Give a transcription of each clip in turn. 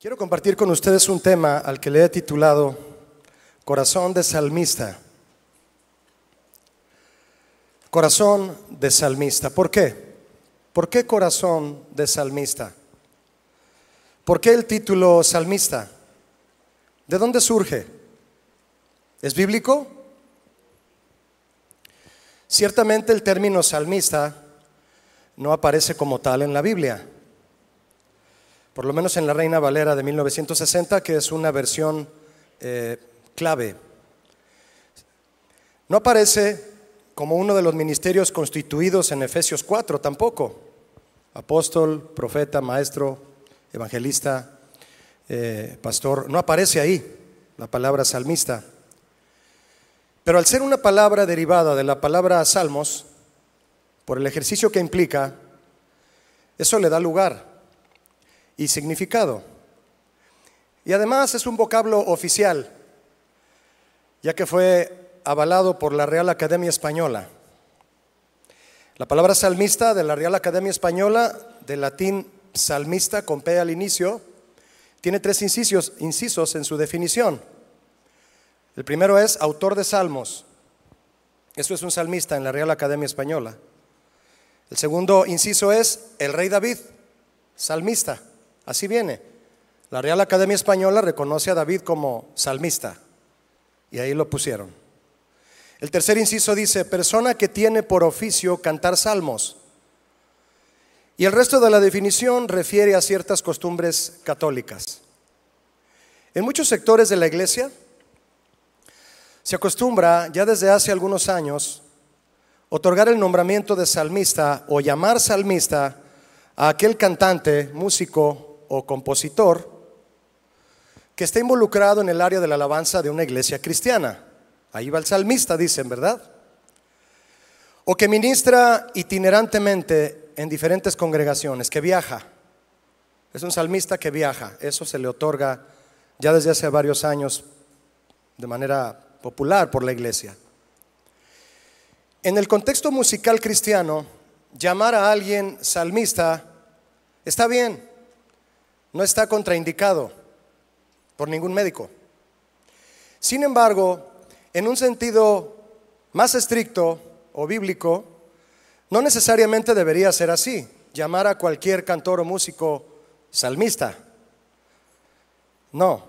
Quiero compartir con ustedes un tema al que le he titulado Corazón de Salmista. Corazón de Salmista. ¿Por qué? ¿Por qué corazón de Salmista? ¿Por qué el título Salmista? ¿De dónde surge? ¿Es bíblico? Ciertamente el término salmista no aparece como tal en la Biblia por lo menos en la Reina Valera de 1960, que es una versión eh, clave. No aparece como uno de los ministerios constituidos en Efesios 4 tampoco. Apóstol, profeta, maestro, evangelista, eh, pastor. No aparece ahí la palabra salmista. Pero al ser una palabra derivada de la palabra salmos, por el ejercicio que implica, eso le da lugar y significado. Y además es un vocablo oficial, ya que fue avalado por la Real Academia Española. La palabra salmista de la Real Academia Española, del latín salmista con P al inicio, tiene tres incisos, incisos en su definición. El primero es autor de salmos. Eso es un salmista en la Real Academia Española. El segundo inciso es el rey David, salmista. Así viene. La Real Academia Española reconoce a David como salmista y ahí lo pusieron. El tercer inciso dice, persona que tiene por oficio cantar salmos. Y el resto de la definición refiere a ciertas costumbres católicas. En muchos sectores de la iglesia se acostumbra, ya desde hace algunos años, otorgar el nombramiento de salmista o llamar salmista a aquel cantante, músico o compositor que está involucrado en el área de la alabanza de una iglesia cristiana. Ahí va el salmista, dicen, ¿verdad? O que ministra itinerantemente en diferentes congregaciones, que viaja. Es un salmista que viaja. Eso se le otorga ya desde hace varios años de manera popular por la iglesia. En el contexto musical cristiano, llamar a alguien salmista está bien no está contraindicado por ningún médico. Sin embargo, en un sentido más estricto o bíblico, no necesariamente debería ser así, llamar a cualquier cantor o músico salmista. No.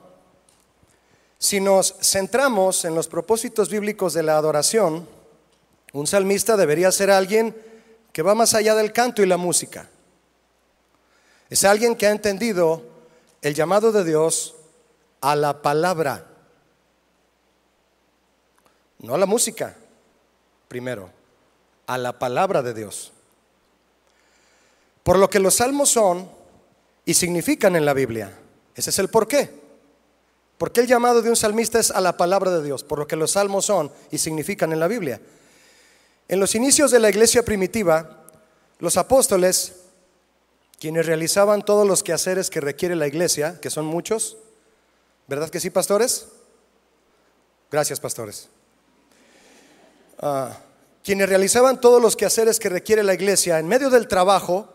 Si nos centramos en los propósitos bíblicos de la adoración, un salmista debería ser alguien que va más allá del canto y la música. Es alguien que ha entendido el llamado de Dios a la palabra, no a la música, primero, a la palabra de Dios. Por lo que los salmos son y significan en la Biblia. Ese es el porqué. ¿Por qué el llamado de un salmista es a la palabra de Dios? Por lo que los salmos son y significan en la Biblia. En los inicios de la iglesia primitiva, los apóstoles quienes realizaban todos los quehaceres que requiere la iglesia, que son muchos. ¿Verdad que sí, pastores? Gracias, pastores. Ah, quienes realizaban todos los quehaceres que requiere la iglesia, en medio del trabajo,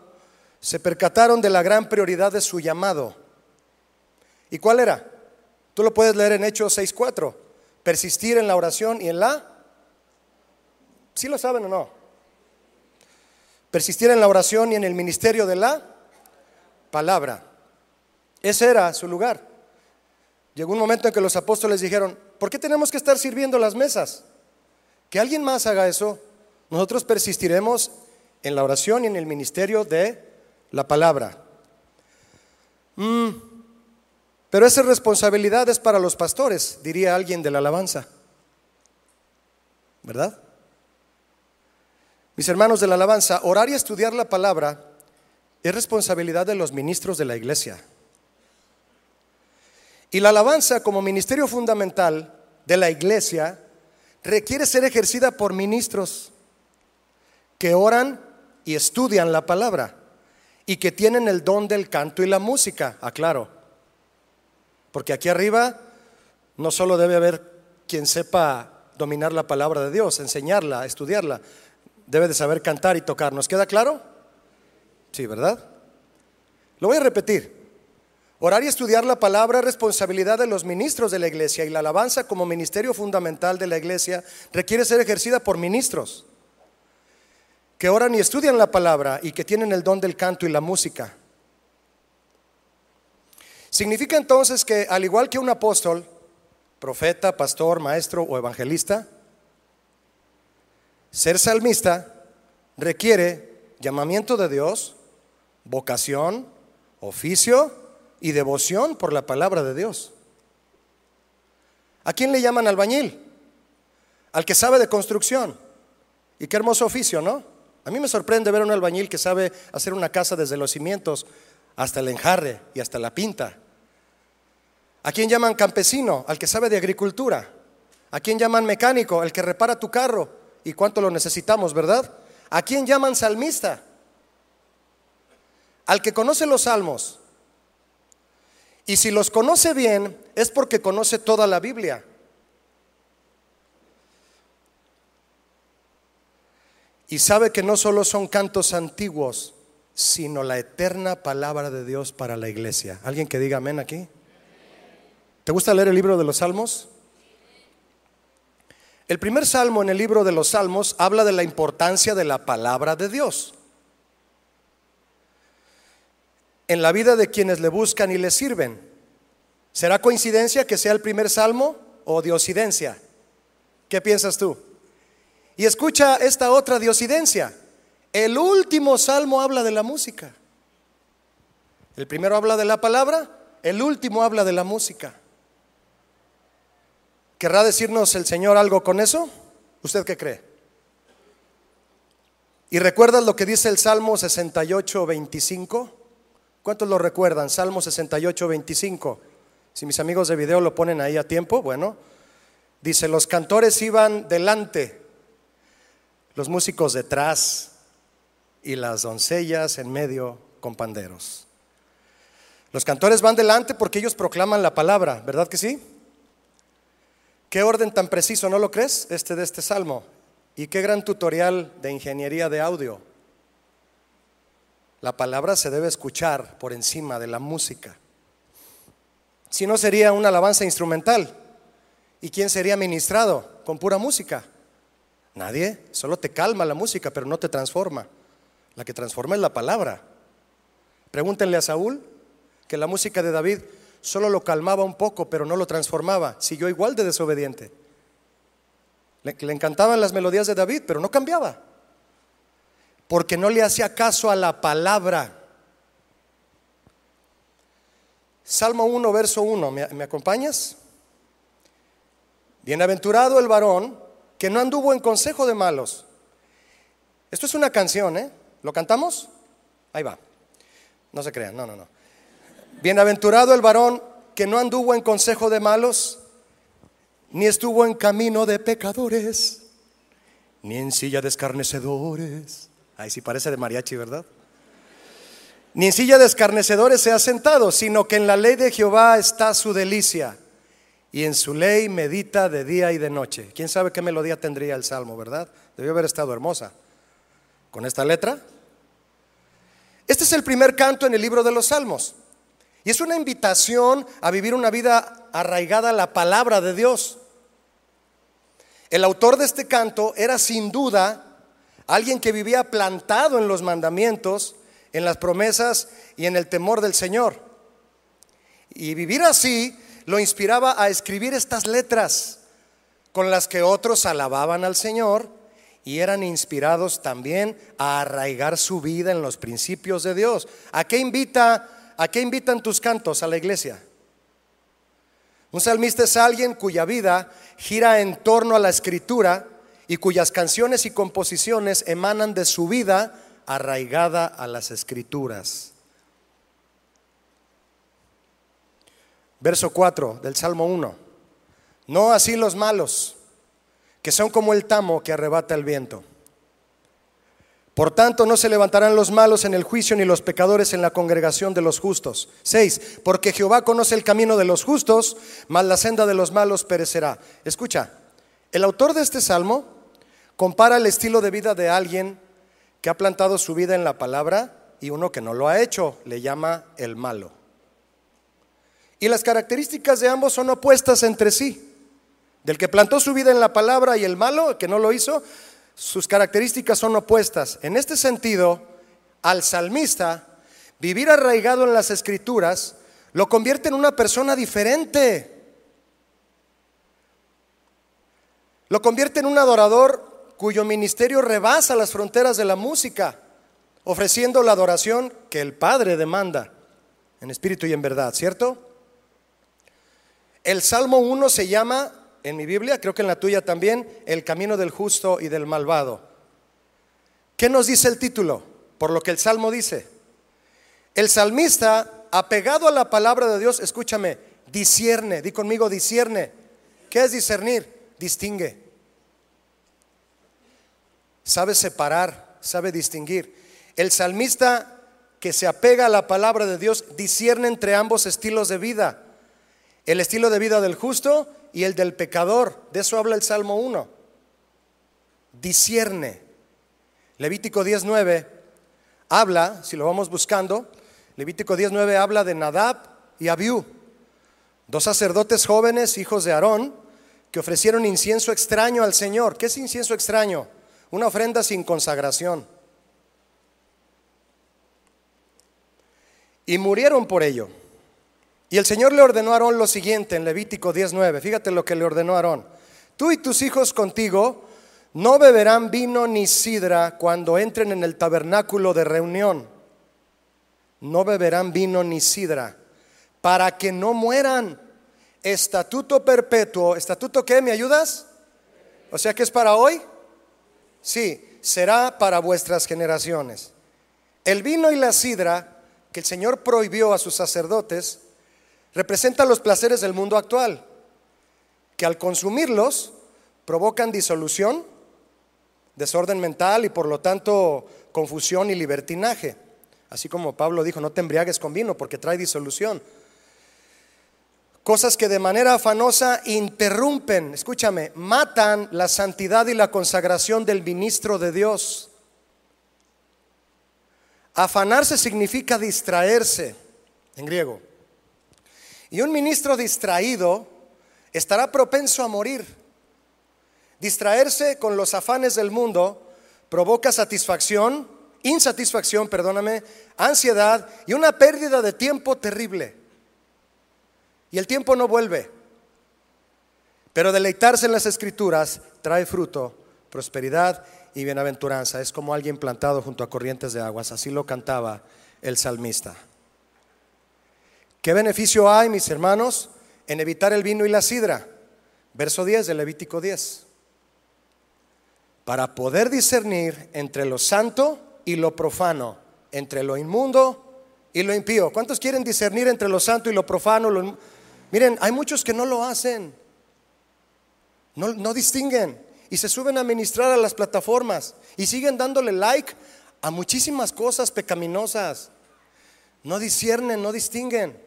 se percataron de la gran prioridad de su llamado. ¿Y cuál era? Tú lo puedes leer en Hechos 6.4. Persistir en la oración y en la... ¿Sí lo saben o no? Persistir en la oración y en el ministerio de la palabra. Ese era su lugar. Llegó un momento en que los apóstoles dijeron, ¿por qué tenemos que estar sirviendo las mesas? Que alguien más haga eso. Nosotros persistiremos en la oración y en el ministerio de la palabra. Mm, pero esa responsabilidad es para los pastores, diría alguien de la alabanza. ¿Verdad? Mis hermanos de la alabanza, orar y estudiar la palabra es responsabilidad de los ministros de la iglesia. Y la alabanza como ministerio fundamental de la iglesia requiere ser ejercida por ministros que oran y estudian la palabra y que tienen el don del canto y la música, aclaro. Porque aquí arriba no solo debe haber quien sepa dominar la palabra de Dios, enseñarla, estudiarla, debe de saber cantar y tocar. ¿Nos queda claro? Sí, ¿verdad? Lo voy a repetir. Orar y estudiar la palabra es responsabilidad de los ministros de la iglesia y la alabanza como ministerio fundamental de la iglesia requiere ser ejercida por ministros que oran y estudian la palabra y que tienen el don del canto y la música. Significa entonces que al igual que un apóstol, profeta, pastor, maestro o evangelista, ser salmista requiere llamamiento de Dios, vocación, oficio y devoción por la palabra de Dios. ¿A quién le llaman albañil? Al que sabe de construcción. Y qué hermoso oficio, ¿no? A mí me sorprende ver a un albañil que sabe hacer una casa desde los cimientos hasta el enjarre y hasta la pinta. ¿A quién llaman campesino? Al que sabe de agricultura. ¿A quién llaman mecánico? El que repara tu carro. ¿Y cuánto lo necesitamos, verdad? ¿A quién llaman salmista? Al que conoce los salmos. Y si los conoce bien, es porque conoce toda la Biblia. Y sabe que no solo son cantos antiguos, sino la eterna palabra de Dios para la iglesia. ¿Alguien que diga amén aquí? ¿Te gusta leer el libro de los Salmos? El primer salmo en el libro de los Salmos habla de la importancia de la palabra de Dios en la vida de quienes le buscan y le sirven. ¿Será coincidencia que sea el primer salmo o diosidencia? ¿Qué piensas tú? Y escucha esta otra diosidencia. El último salmo habla de la música. El primero habla de la palabra, el último habla de la música. ¿Querrá decirnos el Señor algo con eso? ¿Usted qué cree? ¿Y recuerdas lo que dice el Salmo 68, 25? ¿Cuántos lo recuerdan? Salmo 68, 25. Si mis amigos de video lo ponen ahí a tiempo, bueno. Dice, los cantores iban delante, los músicos detrás y las doncellas en medio con panderos. Los cantores van delante porque ellos proclaman la palabra, ¿verdad que sí? Qué orden tan preciso, ¿no lo crees? Este de este salmo. Y qué gran tutorial de ingeniería de audio. La palabra se debe escuchar por encima de la música. Si no sería una alabanza instrumental. ¿Y quién sería ministrado con pura música? Nadie. Solo te calma la música, pero no te transforma. La que transforma es la palabra. Pregúntenle a Saúl que la música de David solo lo calmaba un poco, pero no lo transformaba. Siguió igual de desobediente. Le, le encantaban las melodías de David, pero no cambiaba. Porque no le hacía caso a la palabra. Salmo 1, verso 1, ¿me, me acompañas? Bienaventurado el varón que no anduvo en consejo de malos. Esto es una canción, ¿eh? ¿Lo cantamos? Ahí va. No se crean, no, no, no. Bienaventurado el varón que no anduvo en consejo de malos, ni estuvo en camino de pecadores, ni en silla de escarnecedores. Ahí sí parece de mariachi, ¿verdad? Ni en silla de escarnecedores se ha sentado, sino que en la ley de Jehová está su delicia, y en su ley medita de día y de noche. ¿Quién sabe qué melodía tendría el salmo, verdad? Debió haber estado hermosa. Con esta letra. Este es el primer canto en el libro de los salmos. Y es una invitación a vivir una vida arraigada a la palabra de Dios. El autor de este canto era sin duda alguien que vivía plantado en los mandamientos, en las promesas y en el temor del Señor. Y vivir así lo inspiraba a escribir estas letras con las que otros alababan al Señor y eran inspirados también a arraigar su vida en los principios de Dios. ¿A qué invita ¿a qué invitan tus cantos a la iglesia? Un salmista es alguien cuya vida gira en torno a la escritura y cuyas canciones y composiciones emanan de su vida arraigada a las escrituras. Verso 4 del Salmo 1. No así los malos, que son como el tamo que arrebata el viento. Por tanto, no se levantarán los malos en el juicio ni los pecadores en la congregación de los justos. 6. Porque Jehová conoce el camino de los justos, mas la senda de los malos perecerá. Escucha, el autor de este salmo compara el estilo de vida de alguien que ha plantado su vida en la palabra y uno que no lo ha hecho, le llama el malo. Y las características de ambos son opuestas entre sí. Del que plantó su vida en la palabra y el malo, que no lo hizo, sus características son opuestas. En este sentido, al salmista, vivir arraigado en las escrituras lo convierte en una persona diferente. Lo convierte en un adorador cuyo ministerio rebasa las fronteras de la música, ofreciendo la adoración que el Padre demanda en espíritu y en verdad, ¿cierto? El Salmo 1 se llama, en mi Biblia, creo que en la tuya también, El camino del justo y del malvado. ¿Qué nos dice el título? Por lo que el Salmo dice. El salmista, apegado a la palabra de Dios, escúchame, discierne, di conmigo, discierne. ¿Qué es discernir? Distingue. Sabe separar, sabe distinguir. El salmista que se apega a la palabra de Dios discierne entre ambos estilos de vida el estilo de vida del justo y el del pecador. De eso habla el Salmo 1. Discierne. Levítico 19 habla, si lo vamos buscando, Levítico 19 habla de Nadab y Abiú, dos sacerdotes jóvenes, hijos de Aarón, que ofrecieron incienso extraño al Señor. ¿Qué es incienso extraño? Una ofrenda sin consagración. Y murieron por ello. Y el Señor le ordenó a Aarón lo siguiente en Levítico 19. Fíjate lo que le ordenó a Aarón. Tú y tus hijos contigo no beberán vino ni sidra cuando entren en el tabernáculo de reunión. No beberán vino ni sidra para que no mueran. Estatuto perpetuo. ¿Estatuto qué? ¿Me ayudas? O sea que es para hoy. Sí, será para vuestras generaciones. El vino y la sidra que el Señor prohibió a sus sacerdotes representa los placeres del mundo actual, que al consumirlos provocan disolución, desorden mental y por lo tanto confusión y libertinaje. Así como Pablo dijo, no te embriagues con vino porque trae disolución. Cosas que de manera afanosa interrumpen, escúchame, matan la santidad y la consagración del ministro de Dios. Afanarse significa distraerse, en griego. Y un ministro distraído estará propenso a morir. Distraerse con los afanes del mundo provoca satisfacción, insatisfacción, perdóname, ansiedad y una pérdida de tiempo terrible. Y el tiempo no vuelve. Pero deleitarse en las escrituras trae fruto, prosperidad y bienaventuranza. Es como alguien plantado junto a corrientes de aguas. Así lo cantaba el salmista. ¿Qué beneficio hay, mis hermanos, en evitar el vino y la sidra? Verso 10 de Levítico 10. Para poder discernir entre lo santo y lo profano, entre lo inmundo y lo impío. ¿Cuántos quieren discernir entre lo santo y lo profano? Miren, hay muchos que no lo hacen. No, distinguen. Y se suben a ministrar a las plataformas y siguen dándole like a muchísimas cosas pecaminosas. No disciernen, no distinguen.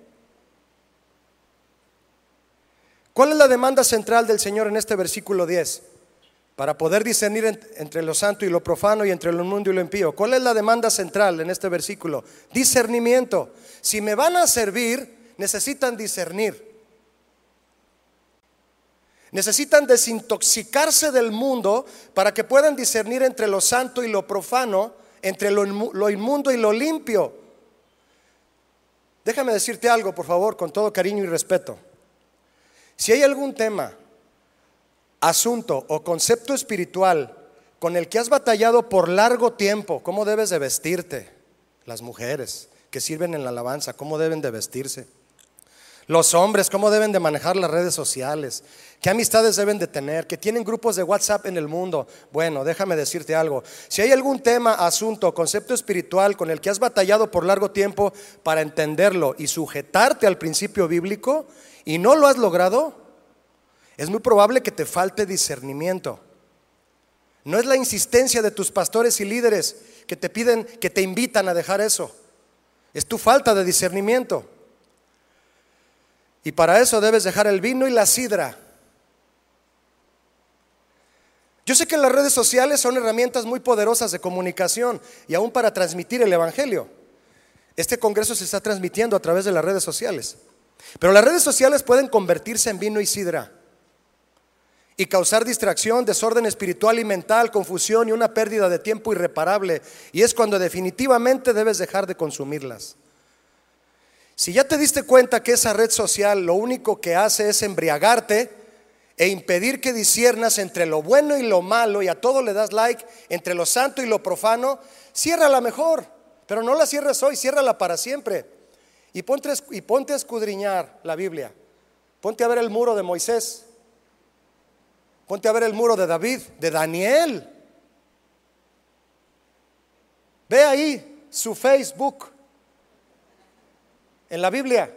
¿Cuál es la demanda central del Señor en este versículo 10? Para poder discernir entre lo santo y lo profano y entre lo mundo y lo impío. ¿Cuál es la demanda central en este versículo? Discernimiento. Si me van a servir, necesitan discernir. Necesitan desintoxicarse del mundo para que puedan discernir entre lo santo y lo profano, entre lo, inmundo y lo limpio. Déjame decirte algo, por favor, con todo cariño y respeto. Si hay algún tema, asunto o concepto espiritual con el que has batallado por largo tiempo, ¿cómo debes de vestirte? Las mujeres que sirven en la alabanza, ¿cómo deben de vestirse? Los hombres, ¿cómo deben de manejar las redes sociales? ¿Qué amistades deben de tener? ¿Que tienen grupos de WhatsApp en el mundo? Bueno, déjame decirte algo. Si hay algún tema, asunto, concepto espiritual con el que has batallado por largo tiempo para entenderlo y sujetarte al principio bíblico, y no lo has logrado, es muy probable que te falte discernimiento. No es la insistencia de tus pastores y líderes que te piden, que te invitan a dejar eso. Es tu falta de discernimiento. Y para eso debes dejar el vino y la sidra. Yo sé que las redes sociales son herramientas muy poderosas de comunicación y aún para transmitir el Evangelio. Este Congreso se está transmitiendo a través de las redes sociales. Pero las redes sociales pueden convertirse en vino y sidra y causar distracción, desorden espiritual y mental, confusión y una pérdida de tiempo irreparable. Y es cuando definitivamente debes dejar de consumirlas. Si ya te diste cuenta que esa red social lo único que hace es embriagarte e impedir que disiernas entre lo bueno y lo malo y a todo le das like, entre lo santo y lo profano, ciérrala mejor, pero no la cierres hoy, ciérrala para siempre. Y ponte, y ponte a escudriñar la Biblia. Ponte a ver el muro de Moisés. Ponte a ver el muro de David, de Daniel. Ve ahí su Facebook en la Biblia.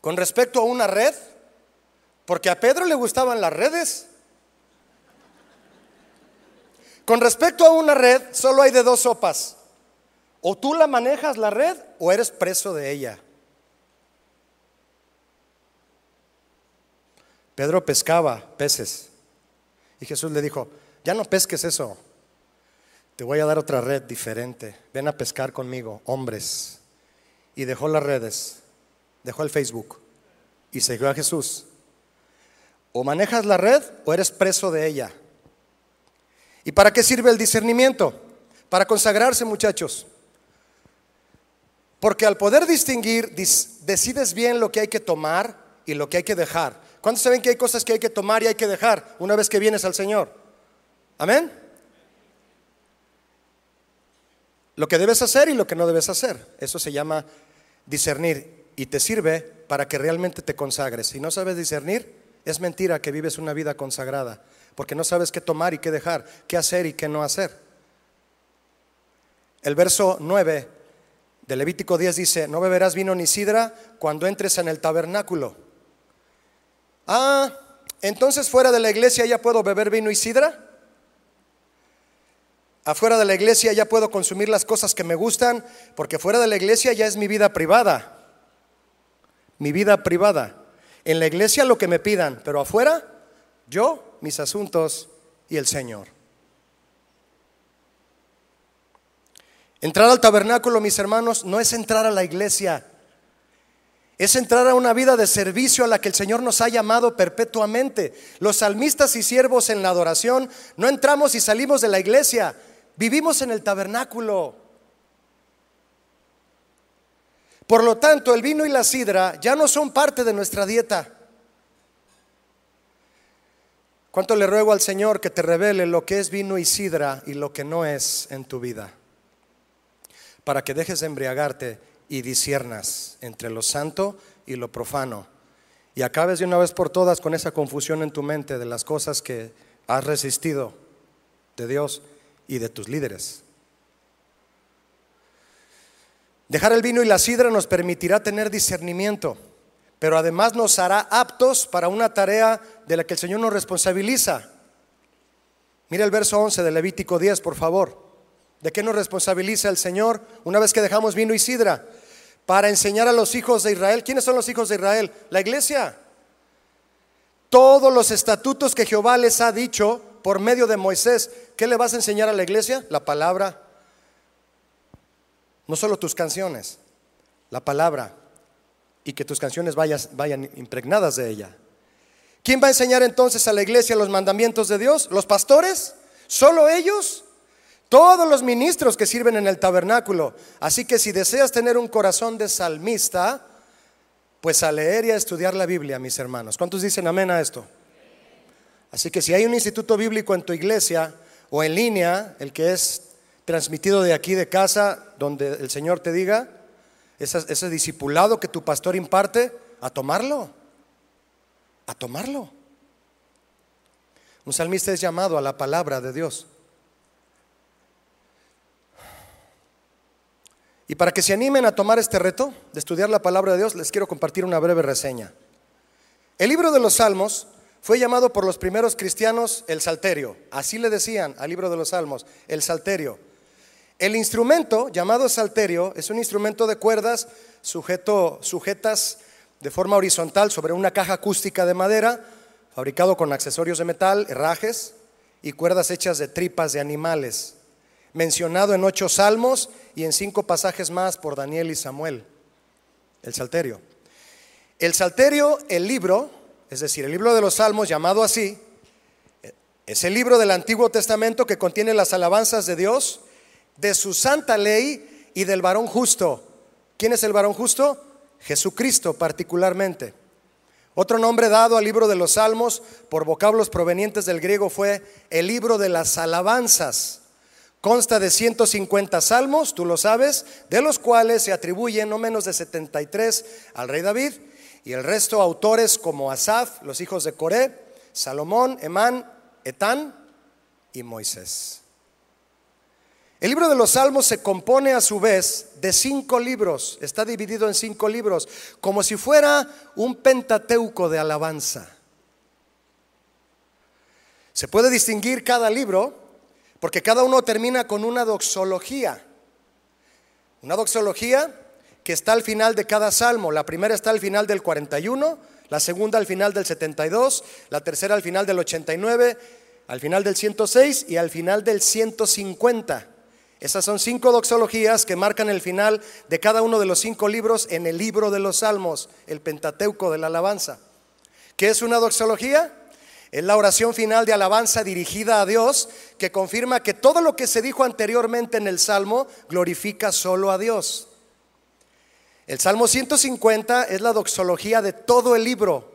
Con respecto a una red, porque a Pedro le gustaban las redes. Con respecto a una red, solo hay de dos sopas. O tú la manejas la red o eres preso de ella. Pedro pescaba peces y Jesús le dijo, ya no pesques eso, te voy a dar otra red diferente, ven a pescar conmigo, hombres. Y dejó las redes, dejó el Facebook y siguió a Jesús. O manejas la red o eres preso de ella. ¿Y para qué sirve el discernimiento? Para consagrarse, muchachos. Porque al poder distinguir, decides bien lo que hay que tomar y lo que hay que dejar. ¿Cuántos saben que hay cosas que hay que tomar y hay que dejar una vez que vienes al Señor? Amén. Lo que debes hacer y lo que no debes hacer. Eso se llama discernir y te sirve para que realmente te consagres. Si no sabes discernir, es mentira que vives una vida consagrada, porque no sabes qué tomar y qué dejar, qué hacer y qué no hacer. El verso 9 de Levítico 10 dice, no beberás vino ni sidra cuando entres en el tabernáculo. Ah, entonces fuera de la iglesia ya puedo beber vino y sidra. Afuera de la iglesia ya puedo consumir las cosas que me gustan, porque fuera de la iglesia ya es mi vida privada. Mi vida privada. En la iglesia lo que me pidan, pero afuera yo, mis asuntos y el Señor. Entrar al tabernáculo, mis hermanos, no es entrar a la iglesia es entrar a una vida de servicio a la que el Señor nos ha llamado perpetuamente. Los salmistas y siervos en la adoración no entramos y salimos de la iglesia, vivimos en el tabernáculo. Por lo tanto, el vino y la sidra ya no son parte de nuestra dieta. ¿Cuánto le ruego al Señor que te revele lo que es vino y sidra y lo que no es en tu vida? Para que dejes de embriagarte y disiernas entre lo santo y lo profano. Y acabes de una vez por todas con esa confusión en tu mente de las cosas que has resistido de Dios y de tus líderes. Dejar el vino y la sidra nos permitirá tener discernimiento, pero además nos hará aptos para una tarea de la que el Señor nos responsabiliza. Mira el verso 11 de Levítico 10, por favor. ¿De qué nos responsabiliza el Señor una vez que dejamos vino y sidra? Para enseñar a los hijos de Israel. ¿Quiénes son los hijos de Israel? La iglesia. Todos los estatutos que Jehová les ha dicho por medio de Moisés. ¿Qué le vas a enseñar a la iglesia? La palabra. No solo tus canciones, la palabra. Y que tus canciones vayan impregnadas de ella. ¿Quién va a enseñar entonces a la iglesia los mandamientos de Dios? ¿Los pastores? ¿Solo ellos? todos los ministros que sirven en el tabernáculo. Así que si deseas tener un corazón de salmista, pues a leer y a estudiar la Biblia, mis hermanos. ¿Cuántos dicen amén a esto? Así que si hay un instituto bíblico en tu iglesia o en línea, el que es transmitido de aquí de casa, donde el Señor te diga, ese, discipulado que tu pastor imparte, a tomarlo, a tomarlo. Un salmista es llamado a la palabra de Dios. Y para que se animen a tomar este reto de estudiar la palabra de Dios, les quiero compartir una breve reseña. El libro de los Salmos fue llamado por los primeros cristianos el salterio. Así le decían al libro de los Salmos, el salterio. El instrumento llamado salterio es un instrumento de cuerdas sujeto, sujetas de forma horizontal sobre una caja acústica de madera, fabricado con accesorios de metal, herrajes y cuerdas hechas de tripas de animales. mencionado en ocho salmos y en cinco pasajes más por Daniel y Samuel, el Salterio. El Salterio, el libro, es decir, el libro de los salmos llamado así, es el libro del Antiguo Testamento que contiene las alabanzas de Dios, de su santa ley y del varón justo. ¿Quién es el varón justo? Jesucristo particularmente. Otro nombre dado al libro de los salmos por vocablos provenientes del griego fue el libro de las alabanzas. Consta de 150 salmos, tú lo sabes, de los cuales se atribuyen no menos de 73 al rey David y el resto autores como Asaf, los hijos de Coré, Salomón, Emán, Etán y Moisés. El libro de los Salmos se compone a su vez de cinco libros, está dividido en cinco libros, como si fuera un pentateuco de alabanza. Se puede distinguir cada libro porque cada uno termina con una doxología. Una doxología que está al final de cada salmo. La primera está al final del 41, la segunda al final del 72, la tercera al final del 89, al final del 106 y al final del 150. Esas son cinco doxologías que marcan el final de cada uno de los cinco libros en el libro de los salmos, el Pentateuco de la alabanza. ¿Qué es una doxología? Es la oración final de alabanza dirigida a Dios que confirma que todo lo que se dijo anteriormente en el Salmo glorifica solo a Dios. El Salmo 150 es la doxología de todo el libro,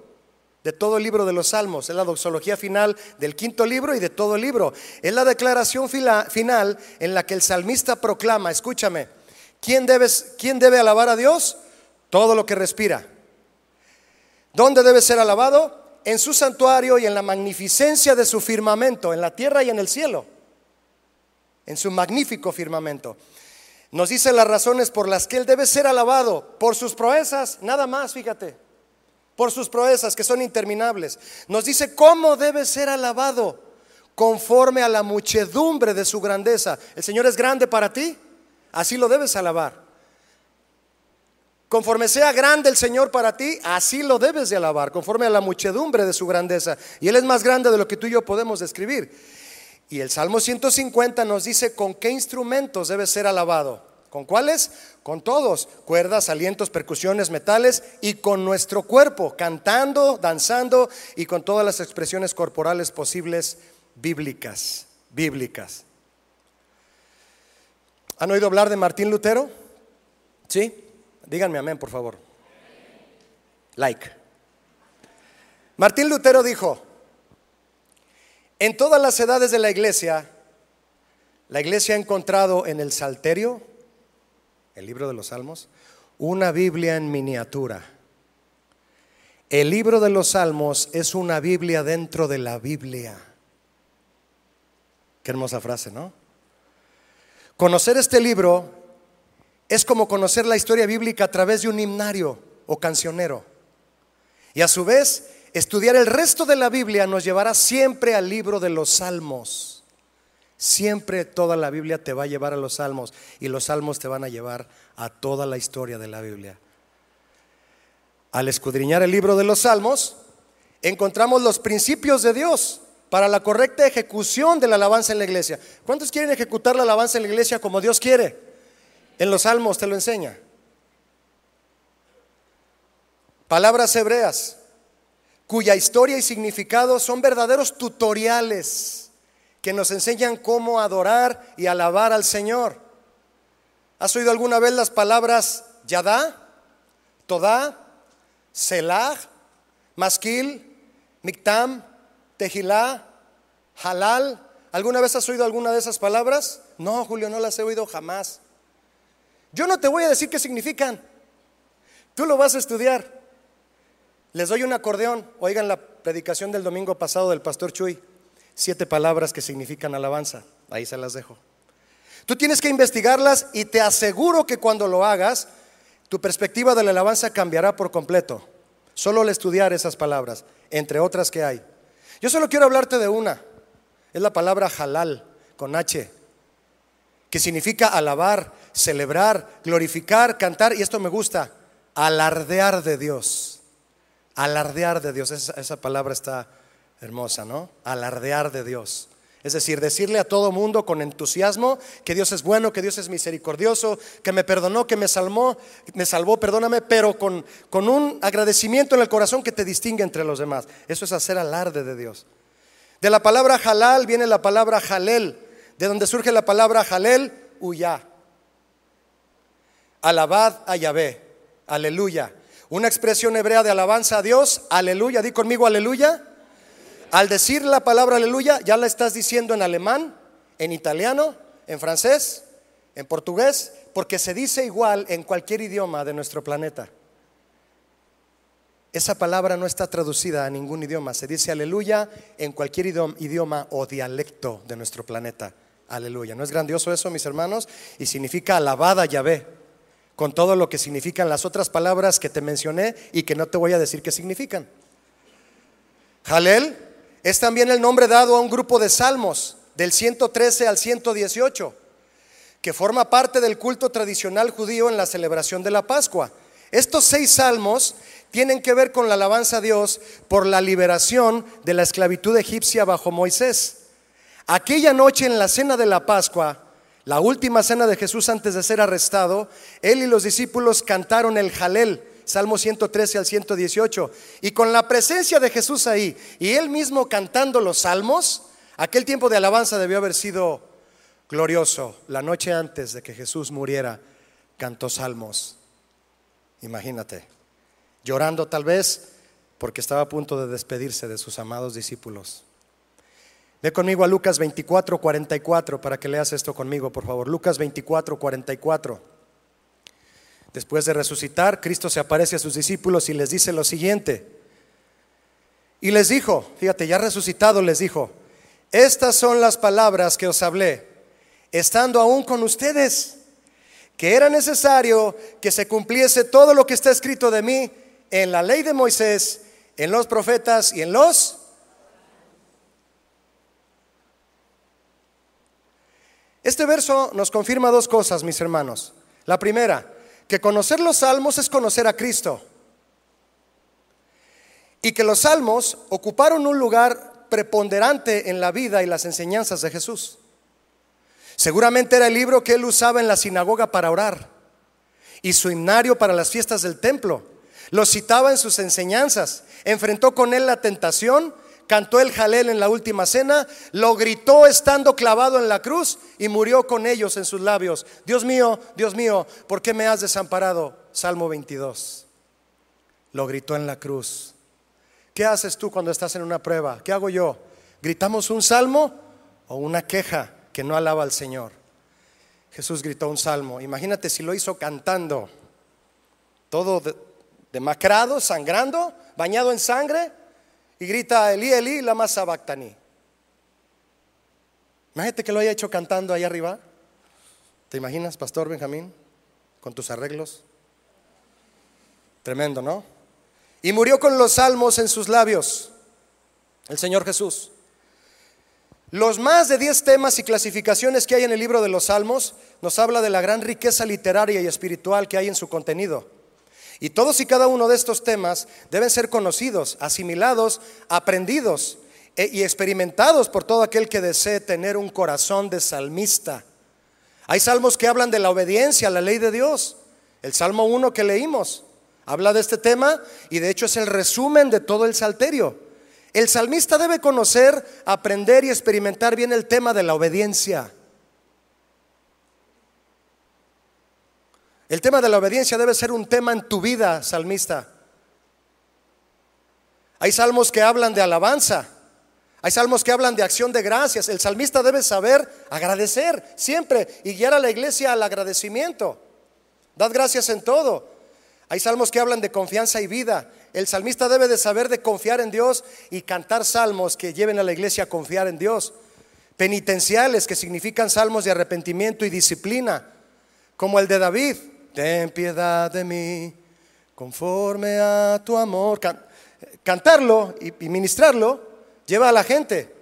de todo el libro de los Salmos. Es la doxología final del quinto libro y de todo el libro. Es la declaración final en la que el salmista proclama, escúchame, ¿quién, ¿quién debe alabar a Dios? Todo lo que respira. ¿Dónde debe ser alabado? en su santuario y en la magnificencia de su firmamento, en la tierra y en el cielo, en su magnífico firmamento. Nos dice las razones por las que Él debe ser alabado, por sus proezas, nada más, fíjate, por sus proezas que son interminables. Nos dice cómo debe ser alabado, conforme a la muchedumbre de su grandeza. El Señor es grande para ti, así lo debes alabar. Conforme sea grande el Señor para ti, así lo debes de alabar, conforme a la muchedumbre de su grandeza. Y Él es más grande de lo que tú y yo podemos describir. Y el Salmo 150 nos dice con qué instrumentos debe ser alabado. ¿Con cuáles? Con todos, cuerdas, alientos, percusiones, metales y con nuestro cuerpo, cantando, danzando y con todas las expresiones corporales posibles bíblicas, bíblicas. ¿Han oído hablar de Martín Lutero? ¿Sí? Díganme amén, por favor. Like. Martín Lutero dijo, en todas las edades de la iglesia, la iglesia ha encontrado en el Salterio, el libro de los Salmos, una Biblia en miniatura. El libro de los Salmos es una Biblia dentro de la Biblia. Qué hermosa frase, ¿no? Conocer este libro es como conocer la historia bíblica a través de un himnario o cancionero. Y a su vez, estudiar el resto de la Biblia nos llevará siempre al libro de los salmos. Siempre toda la Biblia te va a llevar a los salmos y los salmos te van a llevar a toda la historia de la Biblia. Al escudriñar el libro de los salmos, encontramos los principios de Dios para la correcta ejecución de la alabanza en la iglesia. ¿Cuántos quieren ejecutar la alabanza en la iglesia como Dios quiere? En los salmos te lo enseña. Palabras hebreas cuya historia y significado son verdaderos tutoriales que nos enseñan cómo adorar y alabar al Señor. ¿Has oído alguna vez las palabras Yadá, Todá, Selah, Masquil, Miktam, Tejilá, Halal? ¿Alguna vez has oído alguna de esas palabras? No, Julio, no las he oído jamás. Yo no te voy a decir qué significan. Tú lo vas a estudiar. Les doy un acordeón. Oigan la predicación del domingo pasado del pastor Chuy. Siete palabras que significan alabanza. Ahí se las dejo. Tú tienes que investigarlas y te aseguro que cuando lo hagas, tu perspectiva de la alabanza cambiará por completo. Solo al estudiar esas palabras, entre otras que hay. Yo solo quiero hablarte de una. Es la palabra halal, con H, que significa alabar, celebrar, glorificar, cantar, y esto me gusta, alardear de Dios. Alardear de Dios, esa, palabra está hermosa, ¿no? Alardear de Dios. Es decir, decirle a todo mundo con entusiasmo que Dios es bueno, que Dios es misericordioso, que me perdonó, que me salvó, me salvó, perdóname, pero con, con un agradecimiento en el corazón que te distingue entre los demás. Eso es hacer alarde de Dios. De la palabra halal viene la palabra halel, de donde surge la palabra halel, uyá. Alabad a Yahvé, aleluya. Una expresión hebrea de alabanza a Dios, aleluya. Di conmigo aleluya. Al decir la palabra aleluya, ya la estás diciendo en alemán, en italiano, en francés, en portugués, porque se dice igual en cualquier idioma de nuestro planeta. Esa palabra no está traducida a ningún idioma, se dice aleluya en cualquier idioma, o dialecto de nuestro planeta. Aleluya. ¿No es grandioso eso, mis hermanos? Y significa alabada Yahvé, con todo lo que significan las otras palabras que te mencioné y que no te voy a decir qué significan. Jalel es también el nombre dado a un grupo de salmos del 113 al 118, que forma parte del culto tradicional judío en la celebración de la Pascua. Estos seis salmos tienen que ver con la alabanza a Dios por la liberación de la esclavitud egipcia bajo Moisés. Aquella noche en la cena de la Pascua, la última cena de Jesús antes de ser arrestado, él y los discípulos cantaron el Jalel, Salmo 113 al 118. Y con la presencia de Jesús ahí y él mismo cantando los salmos, aquel tiempo de alabanza debió haber sido glorioso. La noche antes de que Jesús muriera, cantó salmos. Imagínate, llorando tal vez porque estaba a punto de despedirse de sus amados discípulos. Ve conmigo a Lucas 24, 44 para que leas esto conmigo, por favor. Lucas 24, 44. Después de resucitar, Cristo se aparece a sus discípulos y les dice lo siguiente. Y les dijo, fíjate, ya resucitado les dijo, estas son las palabras que os hablé, estando aún con ustedes, que era necesario que se cumpliese todo lo que está escrito de mí en la ley de Moisés, en los profetas y en los... Este verso nos confirma dos cosas, mis hermanos. La primera, que conocer los salmos es conocer a Cristo. Y que los salmos ocuparon un lugar preponderante en la vida y las enseñanzas de Jesús. Seguramente era el libro que él usaba en la sinagoga para orar y su himnario para las fiestas del templo. Lo citaba en sus enseñanzas. Enfrentó con él la tentación cantó el jalel en la última cena, lo gritó estando clavado en la cruz y murió con ellos en sus labios. Dios mío, Dios mío, ¿por qué me has desamparado? Salmo 22. Lo gritó en la cruz. ¿Qué haces tú cuando estás en una prueba? ¿Qué hago yo? ¿Gritamos un salmo o una queja que no alaba al Señor? Jesús gritó un salmo. Imagínate si lo hizo cantando, todo demacrado, sangrando, bañado en sangre y grita Eli, Eli, lama sabactani. Imagínate que lo haya hecho cantando ahí arriba. ¿Te imaginas, Pastor Benjamín, con tus arreglos? Tremendo, ¿no? Y murió con los salmos en sus labios, el Señor Jesús. Los más de 10 temas y clasificaciones que hay en el libro de los salmos nos habla de la gran riqueza literaria y espiritual que hay en su contenido. Y todos y cada uno de estos temas deben ser conocidos, asimilados, aprendidos e, y experimentados por todo aquel que desee tener un corazón de salmista. Hay salmos que hablan de la obediencia a la ley de Dios. El Salmo 1 que leímos habla de este tema y de hecho es el resumen de todo el salterio. El salmista debe conocer, aprender y experimentar bien el tema de la obediencia. El tema de la obediencia debe ser un tema en tu vida, salmista. Hay salmos que hablan de alabanza. Hay salmos que hablan de acción de gracias. El salmista debe saber agradecer siempre y guiar a la iglesia al agradecimiento. Dad gracias en todo. Hay salmos que hablan de confianza y vida. El salmista debe de saber de confiar en Dios y cantar salmos que lleven a la iglesia a confiar en Dios. Penitenciales que significan salmos de arrepentimiento y disciplina, como el de David ten piedad de mí, conforme a tu amor. cantarlo y, ministrarlo lleva a la gente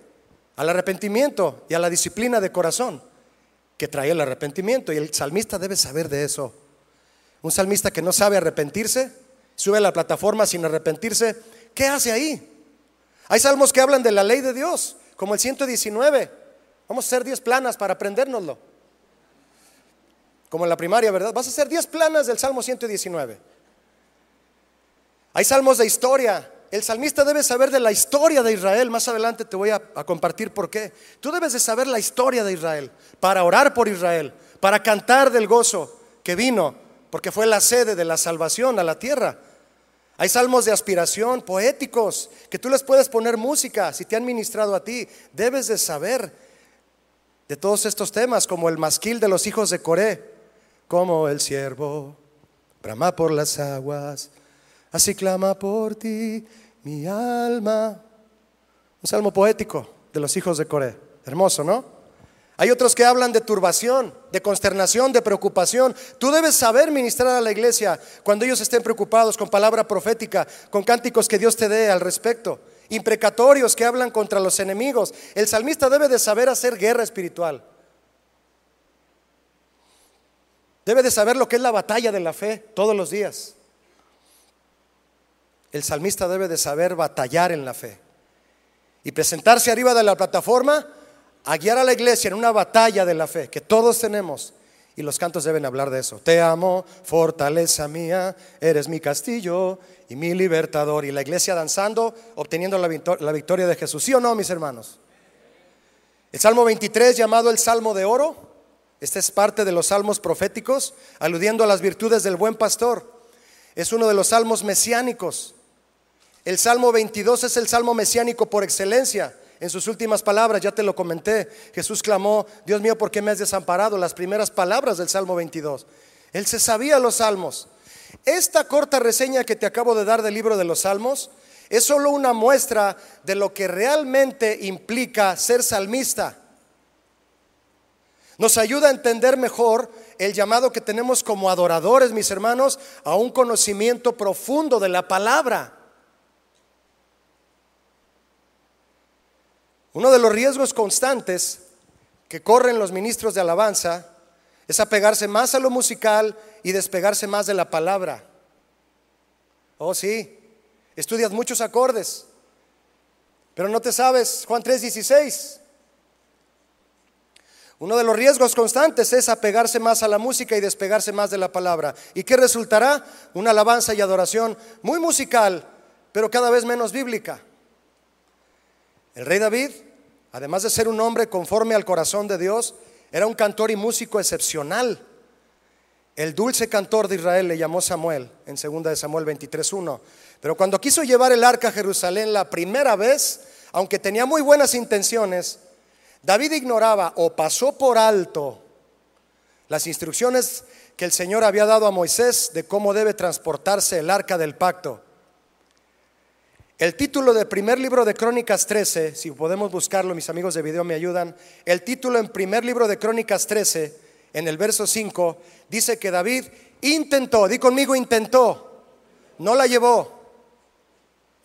al arrepentimiento y a la disciplina de corazón que trae el arrepentimiento. Y el salmista debe saber de eso. Un salmista que no sabe arrepentirse, sube a la plataforma sin arrepentirse, ¿qué hace ahí? Hay salmos que hablan de la ley de Dios, como el 119. Vamos a hacer 10 planas para aprendérnoslo. Como en la primaria, ¿verdad? Vas a hacer 10 planas del Salmo 119. Hay salmos de historia. El salmista debe saber de la historia de Israel. Más adelante te voy a, a, compartir por qué. Tú debes de saber la historia de Israel para orar por Israel, para cantar del gozo que vino, porque fue la sede de la salvación a la tierra. Hay salmos de aspiración, poéticos, que tú les puedes poner música si te han ministrado a ti. Debes de saber de todos estos temas, como el masquil de los hijos de Coré, como el siervo brama por las aguas, así clama por ti mi alma. Un salmo poético de los hijos de Coré. Hermoso, ¿no? Hay otros que hablan de turbación, de consternación, de preocupación. Tú debes saber ministrar a la iglesia cuando ellos estén preocupados con palabra profética, con cánticos que Dios te dé al respecto, imprecatorios que hablan contra los enemigos. El salmista debe de saber hacer guerra espiritual. Debe de saber lo que es la batalla de la fe todos los días. El salmista debe de saber batallar en la fe y presentarse arriba de la plataforma a guiar a la iglesia en una batalla de la fe que todos tenemos. Y los cantos deben hablar de eso. Te amo, fortaleza mía, eres mi castillo y mi libertador. Y la iglesia danzando, obteniendo la, victoria de Jesús. ¿Sí o no, mis hermanos? El Salmo 23, llamado el Salmo de Oro, este es parte de los salmos proféticos, aludiendo a las virtudes del buen pastor. Es uno de los salmos mesiánicos. El Salmo 22 es el salmo mesiánico por excelencia en sus últimas palabras, ya te lo comenté, Jesús clamó, Dios mío, ¿por qué me has desamparado? Las primeras palabras del Salmo 22. Él se sabía los salmos. Esta corta reseña que te acabo de dar del libro de los salmos es solo una muestra de lo que realmente implica ser salmista. Nos ayuda a entender mejor el llamado que tenemos como adoradores, mis hermanos, a un conocimiento profundo de la palabra. Uno de los riesgos constantes que corren los ministros de alabanza es apegarse más a lo musical y despegarse más de la palabra. Oh, sí, estudias muchos acordes, pero no te sabes Juan 3:16. Uno de los riesgos constantes es apegarse más a la música y despegarse más de la palabra. ¿Y qué resultará? Una alabanza y adoración muy musical, pero cada vez menos bíblica. El rey David además de ser un hombre conforme al corazón de Dios, era un cantor y músico excepcional. El dulce cantor de Israel le llamó Samuel en 2 de Samuel 23:1. Pero cuando quiso llevar el arca a Jerusalén la primera vez, aunque tenía muy buenas intenciones, David ignoraba o pasó por alto las instrucciones que el Señor había dado a Moisés de cómo debe transportarse el arca del pacto. El título del primer libro de Crónicas 13, si podemos buscarlo, mis amigos de video me ayudan. El título en primer libro de Crónicas 13, en el verso 5, dice que David intentó, di conmigo intentó, no la llevó,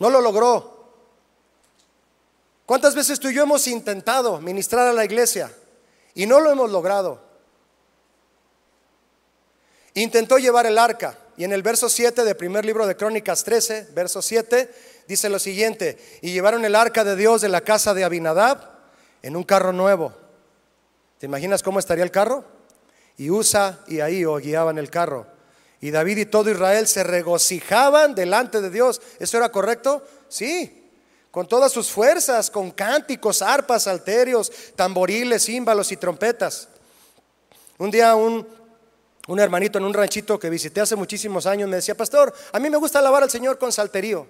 no lo logró. ¿Cuántas veces tú y yo hemos intentado ministrar a la iglesia y no lo hemos logrado? Intentó llevar el arca y en el verso 7 del primer libro de Crónicas 13, verso 7, dice lo siguiente, y llevaron el arca de Dios de la casa de Abinadab en un carro nuevo. ¿Te imaginas cómo estaría el carro? Y Usa y ahí guiaban el carro. Y David y todo Israel se regocijaban delante de Dios. ¿Eso era correcto? Sí. Con todas sus fuerzas, con cánticos, arpas, alterios, tamboriles, címbalos y trompetas. Un día un, un hermanito en un ranchito que visité hace muchísimos años me decía, pastor, a mí me gusta alabar al Señor con salterío.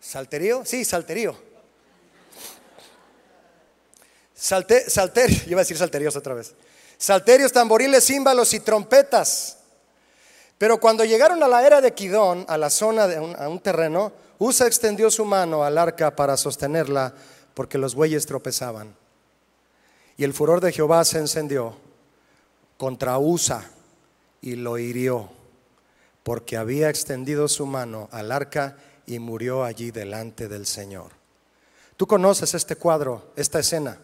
¿Salterío? Sí, salterío. Salte, salterio, iba a decir salterios otra vez. Salterios, tamboriles, címbalos y trompetas. Pero cuando llegaron a la era de Quidón, a la zona de a un terreno, Usa extendió su mano al arca para sostenerla porque los bueyes tropezaban. Y el furor de Jehová se encendió contra Usa y lo hirió porque había extendido su mano al arca y murió allí delante del Señor. Tú conoces este cuadro, esta escena.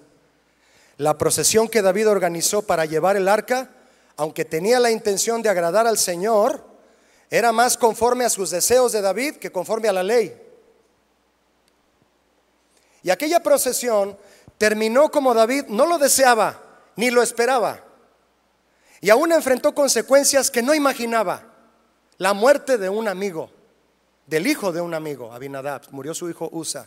La procesión que David organizó para llevar el arca, aunque tenía la intención de agradar al Señor, era más conforme a sus deseos de David que conforme a la ley. Y aquella procesión terminó como David no lo deseaba ni lo esperaba. Y aún enfrentó consecuencias que no imaginaba. La muerte de un amigo, del hijo de un amigo, Abinadab. Murió su hijo Usa.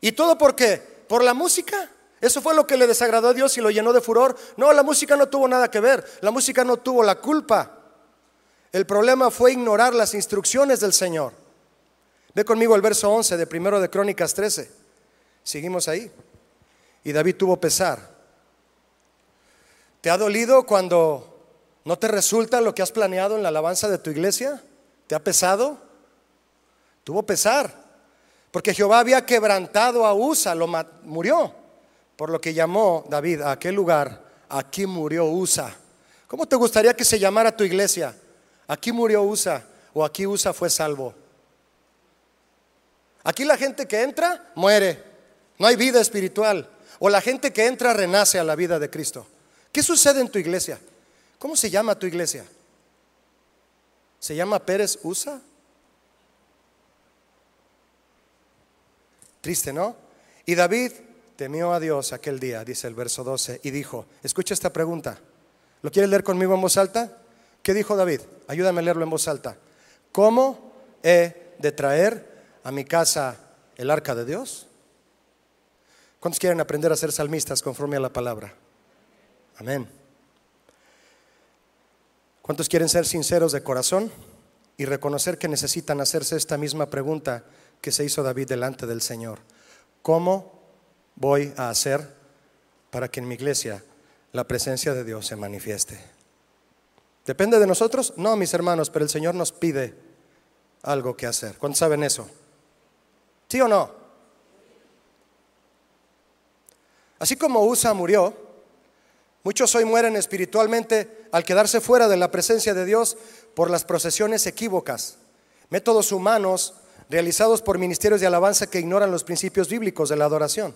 ¿Y todo por qué? ¿Por la música? ¿Eso fue lo que le desagradó a Dios y lo llenó de furor? No, la música no tuvo nada que ver. La música no tuvo la culpa. El problema fue ignorar las instrucciones del Señor. Ve conmigo el verso 11 de primero de Crónicas 13. Seguimos ahí. Y David tuvo pesar. ¿Te ha dolido cuando no te resulta lo que has planeado en la alabanza de tu iglesia? ¿Te ha pesado? Tuvo pesar. Porque Jehová había quebrantado a Usa, lo murió. Por lo que llamó David a aquel lugar, aquí murió Usa. ¿Cómo te gustaría que se llamara tu iglesia? Aquí murió Usa o aquí Usa fue salvo. Aquí la gente que entra muere, no hay vida espiritual. O la gente que entra renace a la vida de Cristo. ¿Qué sucede en tu iglesia? ¿Cómo se llama tu iglesia? ¿Se llama Pérez Usa? Triste, ¿no? Y David temió a Dios aquel día, dice el verso 12, y dijo, escucha esta pregunta. ¿Lo quieres leer conmigo en voz alta? ¿Qué dijo David? Ayúdame a leerlo en voz alta. ¿Cómo he de traer a mi casa el arca de Dios? ¿Cuántos quieren aprender a ser salmistas conforme a la palabra? Amén. ¿Cuántos quieren ser sinceros de corazón y reconocer que necesitan hacerse esta misma pregunta que se hizo David delante del Señor? ¿Cómo voy a hacer para que en mi iglesia la presencia de Dios se manifieste? ¿Depende de nosotros? No, mis hermanos, pero el Señor nos pide algo que hacer. ¿Cuántos saben eso? ¿Sí o no? Así como Usa murió, muchos hoy mueren espiritualmente al quedarse fuera de la presencia de Dios por las procesiones equívocas, métodos humanos realizados por ministerios de alabanza que ignoran los principios bíblicos de la adoración.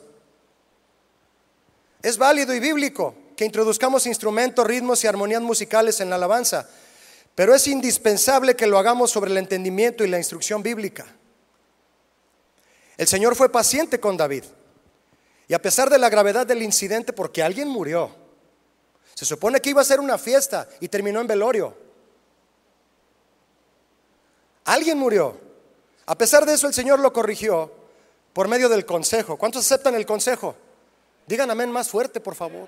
Es válido y bíblico que introduzcamos instrumentos, ritmos y armonías musicales en la alabanza, pero es indispensable que lo hagamos sobre el entendimiento y la instrucción bíblica. El Señor fue paciente con David. Y a pesar de la gravedad del incidente, porque alguien murió, se supone que iba a ser una fiesta y terminó en velorio. Alguien murió. A pesar de eso, el Señor lo corrigió por medio del consejo. ¿Cuántos aceptan el consejo? Digan amén más fuerte, por favor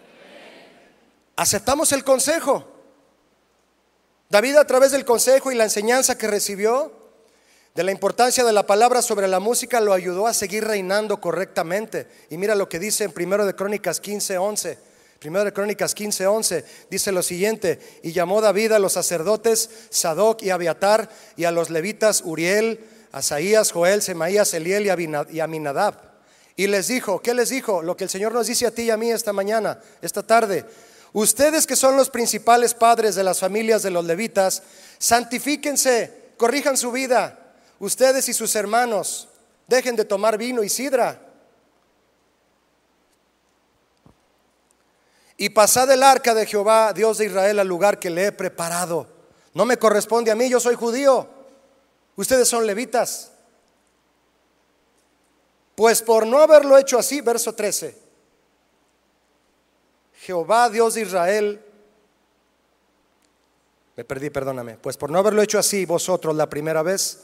aceptamos el consejo. David a través del consejo y la enseñanza que recibió de la importancia de la palabra sobre la música lo ayudó a seguir reinando correctamente. Y mira lo que dice en 1 de Crónicas 15:11. Primero de Crónicas 15:11 dice lo siguiente, y llamó David a los sacerdotes Sadoc y Abiatar y a los levitas Uriel, Asaías, Joel, Semaías, Eliel y Aminadab. Y les dijo, ¿qué les dijo? Lo que el Señor nos dice a ti y a mí esta mañana, esta tarde. Ustedes que son los principales padres de las familias de los levitas, santifíquense, corrijan su vida. Ustedes y sus hermanos, dejen de tomar vino y sidra. Y pasad el arca de Jehová, Dios de Israel, al lugar que le he preparado. No me corresponde a mí, yo soy judío. Ustedes son levitas. Pues por no haberlo hecho así, verso 13 Jehová, Dios de Israel, me perdí, perdóname, pues por no haberlo hecho así vosotros la primera vez,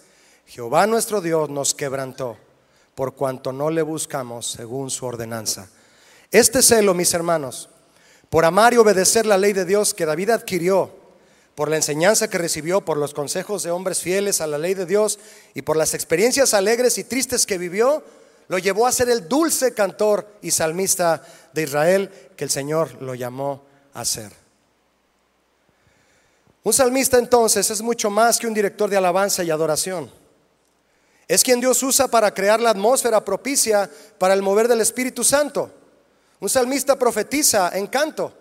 Jehová nuestro Dios nos quebrantó por cuanto no le buscamos según su ordenanza. Este celo, mis hermanos, por amar y obedecer la ley de Dios que David adquirió, por la enseñanza que recibió, por los consejos de hombres fieles a la ley de Dios y por las experiencias alegres y tristes que vivió, lo llevó a ser el dulce cantor y salmista de Israel que el Señor lo llamó a ser. Un salmista entonces es mucho más que un director de alabanza y adoración. Es quien Dios usa para crear la atmósfera propicia para el mover del Espíritu Santo. Un salmista profetiza en canto,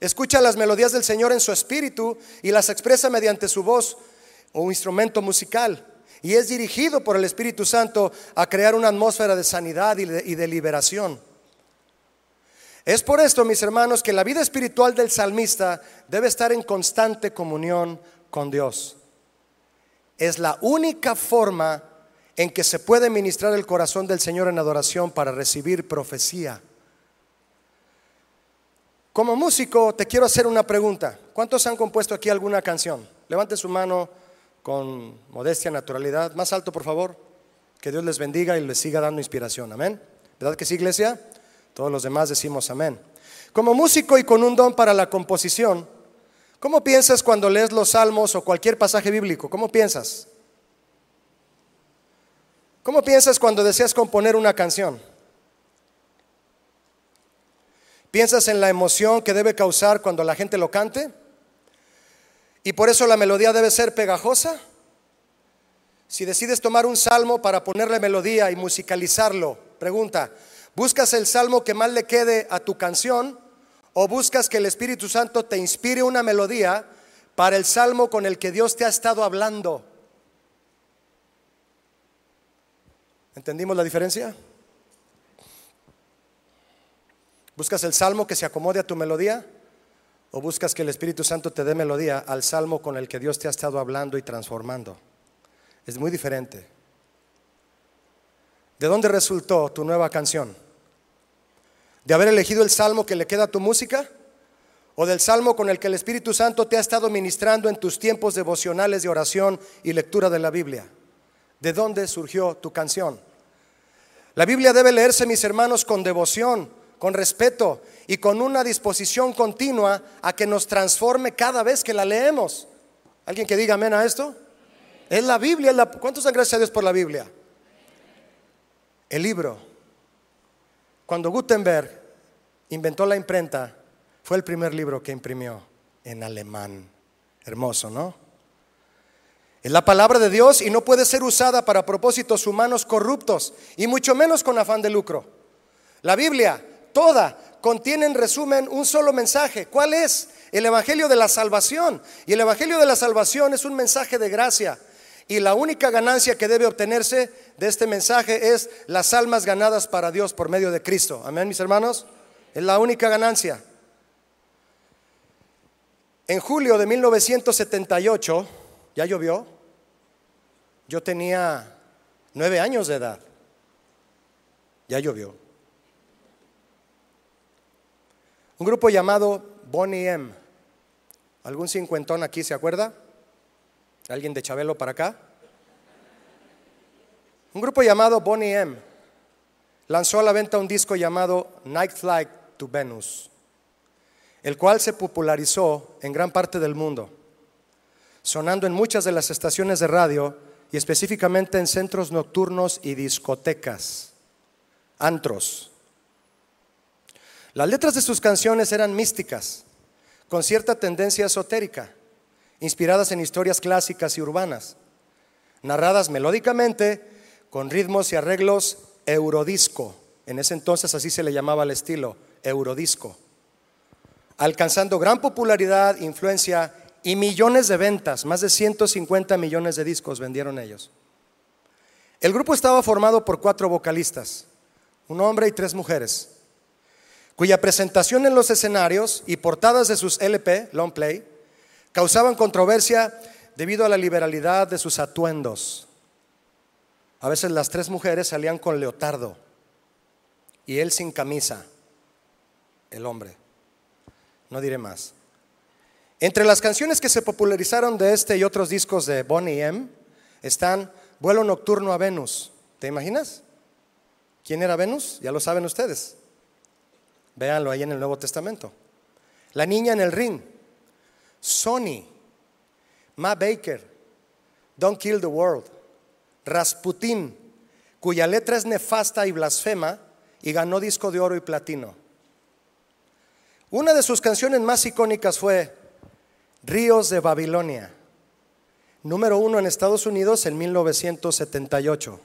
escucha las melodías del Señor en su espíritu y las expresa mediante su voz o instrumento musical y es dirigido por el Espíritu Santo a crear una atmósfera de sanidad y de, liberación. Es por esto, mis hermanos, que la vida espiritual del salmista debe estar en constante comunión con Dios. Es la única forma en que se puede ministrar el corazón del Señor en adoración para recibir profecía. Como músico te quiero hacer una pregunta. ¿Cuántos han compuesto aquí alguna canción? Levante su mano con modestia, naturalidad. Más alto, por favor. Que Dios les bendiga y les siga dando inspiración. Amén. ¿Verdad que sí, iglesia? Todos los demás decimos amén. Como músico y con un don para la composición, ¿cómo piensas cuando lees los salmos o cualquier pasaje bíblico? ¿Cómo piensas? ¿Cómo piensas cuando deseas componer una canción? ¿Piensas en la emoción que debe causar cuando la gente lo cante? ¿Y por eso la melodía debe ser pegajosa? Si decides tomar un salmo para ponerle melodía y musicalizarlo, pregunta, ¿buscas el salmo que más le quede a tu canción o buscas que el Espíritu Santo te inspire una melodía para el salmo con el que Dios te ha estado hablando? ¿Entendimos la diferencia? ¿Buscas el salmo que se acomode a tu melodía? ¿O buscas que el Espíritu Santo te dé melodía al salmo con el que Dios te ha estado hablando y transformando? Es muy diferente. ¿De dónde resultó tu nueva canción? ¿De haber elegido el salmo que le queda a tu música? ¿O del salmo con el que el Espíritu Santo te ha estado ministrando en tus tiempos devocionales de oración y lectura de la Biblia? ¿De dónde surgió tu canción? La Biblia debe leerse, mis hermanos, con devoción, con respeto y con una disposición continua a que nos transforme cada vez que la leemos. ¿Alguien que diga amén a esto? Es la Biblia. ¿Cuántos dan gracias a Dios por la Biblia? El libro. Cuando Gutenberg inventó la imprenta, fue el primer libro que imprimió en alemán. Hermoso, ¿no? Es la palabra de Dios y no puede ser usada para propósitos humanos corruptos y mucho menos con afán de lucro. La Biblia, toda, contiene en resumen un solo mensaje. ¿Cuál es? El Evangelio de la Salvación. Y el Evangelio de la Salvación es un mensaje de gracia. Y la única ganancia que debe obtenerse de este mensaje es las almas ganadas para Dios por medio de Cristo. Amén, mis hermanos. Es la única ganancia. En julio de 1978, ¿ya llovió? Yo tenía nueve años de edad. Ya llovió. Un grupo llamado Bonnie M. ¿Algún cincuentón aquí se acuerda? ¿Alguien de Chabelo para acá? Un grupo llamado Bonnie M. lanzó a la venta un disco llamado Night Flight to Venus, el cual se popularizó en gran parte del mundo, sonando en muchas de las estaciones de radio y específicamente en centros nocturnos y discotecas, antros. Las letras de sus canciones eran místicas, con cierta tendencia esotérica, inspiradas en historias clásicas y urbanas, narradas melódicamente con ritmos y arreglos eurodisco. En ese entonces así se le llamaba el estilo, eurodisco, alcanzando gran popularidad, influencia y millones de ventas, más de 150 millones de discos vendieron ellos. El grupo estaba formado por cuatro vocalistas, un hombre y tres mujeres, cuya presentación en los escenarios y portadas de sus LP, long play, causaban controversia debido a la liberalidad de sus atuendos. A veces las tres mujeres salían con leotardo y él sin camisa, el hombre. No diré más. Entre las canciones que se popularizaron de este y otros discos de Bonnie M están Vuelo Nocturno a Venus. ¿Te imaginas? ¿Quién era Venus? Ya lo saben ustedes. Véanlo ahí en el Nuevo Testamento. La niña en el ring. Sony. Ma Baker. Don't Kill the World. Rasputin, cuya letra es nefasta y blasfema y ganó disco de oro y platino. Una de sus canciones más icónicas fue Ríos de Babilonia, número uno en Estados Unidos en 1978.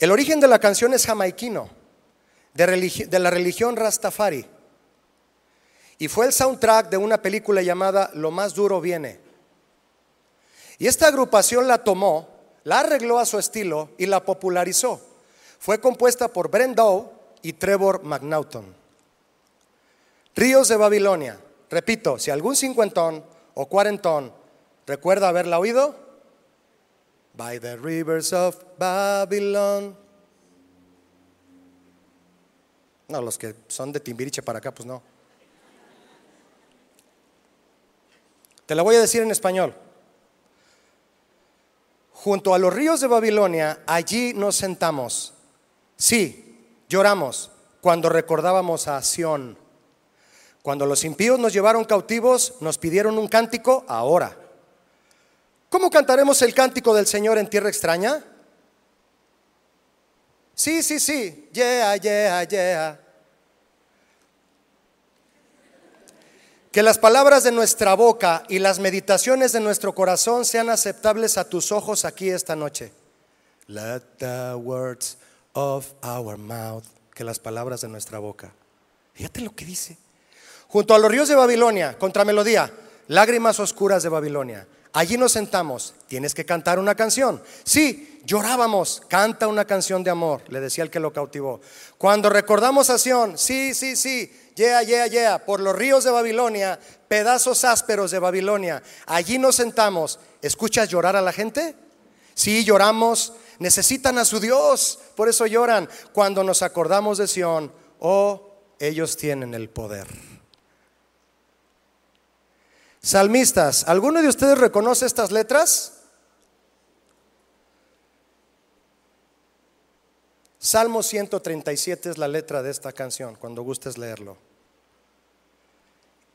El origen de la canción es jamaiquino, de, la religión Rastafari, y fue el soundtrack de una película llamada Lo más duro viene. Y esta agrupación la tomó, la arregló a su estilo y la popularizó. Fue compuesta por Brent Doe y Trevor McNaughton. Ríos de Babilonia Repito, si algún cincuentón o cuarentón recuerda haberla oído, By the rivers of Babylon. No, los que son de Timbiriche para acá, pues no. Te la voy a decir en español. Junto a los ríos de Babilonia, allí nos sentamos. Sí, lloramos cuando recordábamos a Sión. Cuando los impíos nos llevaron cautivos, nos pidieron un cántico ahora. ¿Cómo cantaremos el cántico del Señor en tierra extraña? Sí, sí, sí. Yeah, yeah, yeah. Que las palabras de nuestra boca y las meditaciones de nuestro corazón sean aceptables a tus ojos aquí esta noche. Let the words of our mouth. Que las palabras de nuestra boca. Fíjate lo que dice. Junto a los ríos de Babilonia, contra melodía, lágrimas oscuras de Babilonia. Allí nos sentamos. Tienes que cantar una canción. Sí, llorábamos. Canta una canción de amor, le decía el que lo cautivó. Cuando recordamos a Sion, sí, sí, sí yeah, yeah, yeah, por los ríos de Babilonia, pedazos ásperos de Babilonia. Allí nos sentamos. ¿Escuchas llorar a la gente? Sí, lloramos. Necesitan a su Dios, por eso lloran. Cuando nos acordamos de Sión, oh, ellos tienen el poder. Salmistas, ¿alguno de ustedes reconoce estas letras? Salmo 137 es la letra de esta canción, cuando gustes leerlo.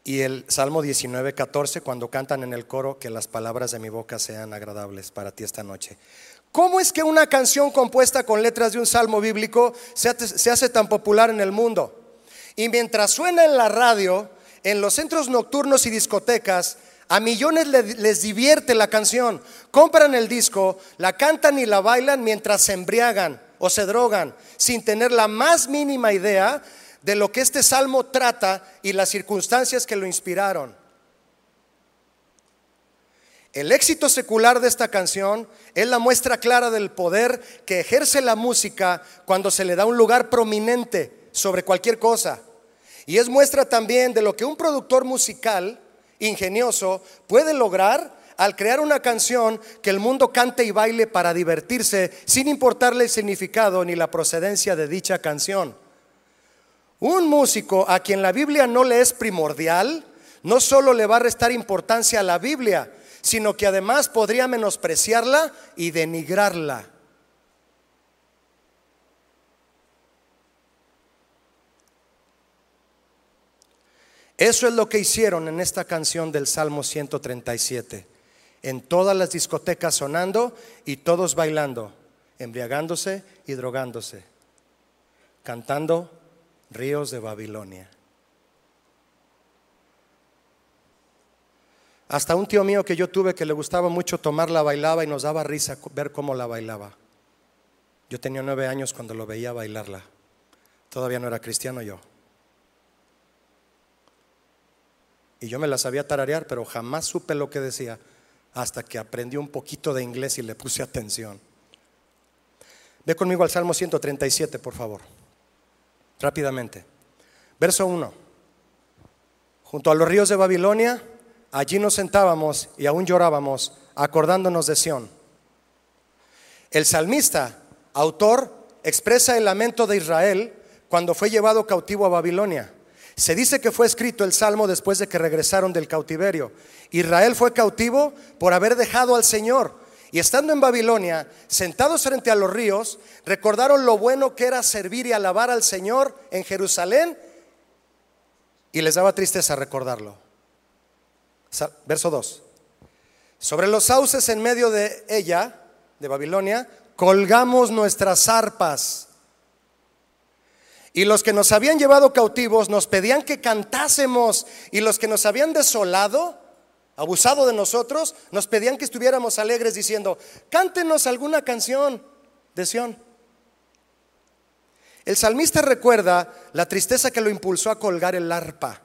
Y el Salmo 19, 14, cuando cantan en el coro, que las palabras de mi boca sean agradables para ti esta noche. ¿Cómo es que una canción compuesta con letras de un salmo bíblico se hace, tan popular en el mundo? Y mientras suena en la radio, en los centros nocturnos y discotecas, a millones les divierte la canción. Compran el disco, la cantan y la bailan mientras se embriagan o se drogan sin tener la más mínima idea de lo que este salmo trata y las circunstancias que lo inspiraron. El éxito secular de esta canción es la muestra clara del poder que ejerce la música cuando se le da un lugar prominente sobre cualquier cosa. Y es muestra también de lo que un productor musical ingenioso puede lograr al crear una canción que el mundo cante y baile para divertirse sin importarle el significado ni la procedencia de dicha canción. Un músico a quien la Biblia no le es primordial, no solo le va a restar importancia a la Biblia, sino que además podría menospreciarla y denigrarla. Eso es lo que hicieron en esta canción del Salmo 137 en todas las discotecas sonando y todos bailando, embriagándose y drogándose, cantando ríos de Babilonia. Hasta un tío mío que yo tuve que le gustaba mucho tomarla bailaba y nos daba risa ver cómo la bailaba. Yo tenía nueve años cuando lo veía bailarla. Todavía no era cristiano yo. Y yo me la sabía tararear, pero jamás supe lo que decía hasta que aprendí un poquito de inglés y le puse atención. Ve conmigo al Salmo 137, por favor. Rápidamente. Verso 1. Junto a los ríos de Babilonia, allí nos sentábamos y aún llorábamos, acordándonos de Sión. El salmista, autor, expresa el lamento de Israel cuando fue llevado cautivo a Babilonia. Se dice que fue escrito el salmo después de que regresaron del cautiverio. Israel fue cautivo por haber dejado al Señor. Y estando en Babilonia, sentados frente a los ríos, recordaron lo bueno que era servir y alabar al Señor en Jerusalén y les daba tristeza recordarlo. Verso 2. Sobre los sauces en medio de ella, de Babilonia, colgamos nuestras arpas y los que nos habían llevado cautivos nos pedían que cantásemos. Y los que nos habían desolado, abusado de nosotros, nos pedían que estuviéramos alegres diciendo, cántenos alguna canción de Sión. El salmista recuerda la tristeza que lo impulsó a colgar el arpa,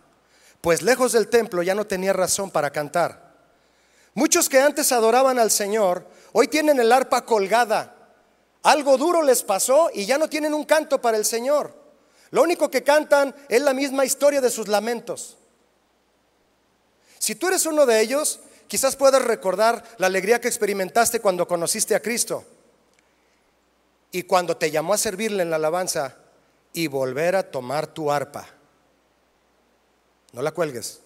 pues lejos del templo ya no tenía razón para cantar. Muchos que antes adoraban al Señor, hoy tienen el arpa colgada. Algo duro les pasó y ya no tienen un canto para el Señor. Lo único que cantan es la misma historia de sus lamentos. Si tú eres uno de ellos, quizás puedas recordar la alegría que experimentaste cuando conociste a Cristo y cuando te llamó a servirle en la alabanza y volver a tomar tu arpa. No la cuelgues.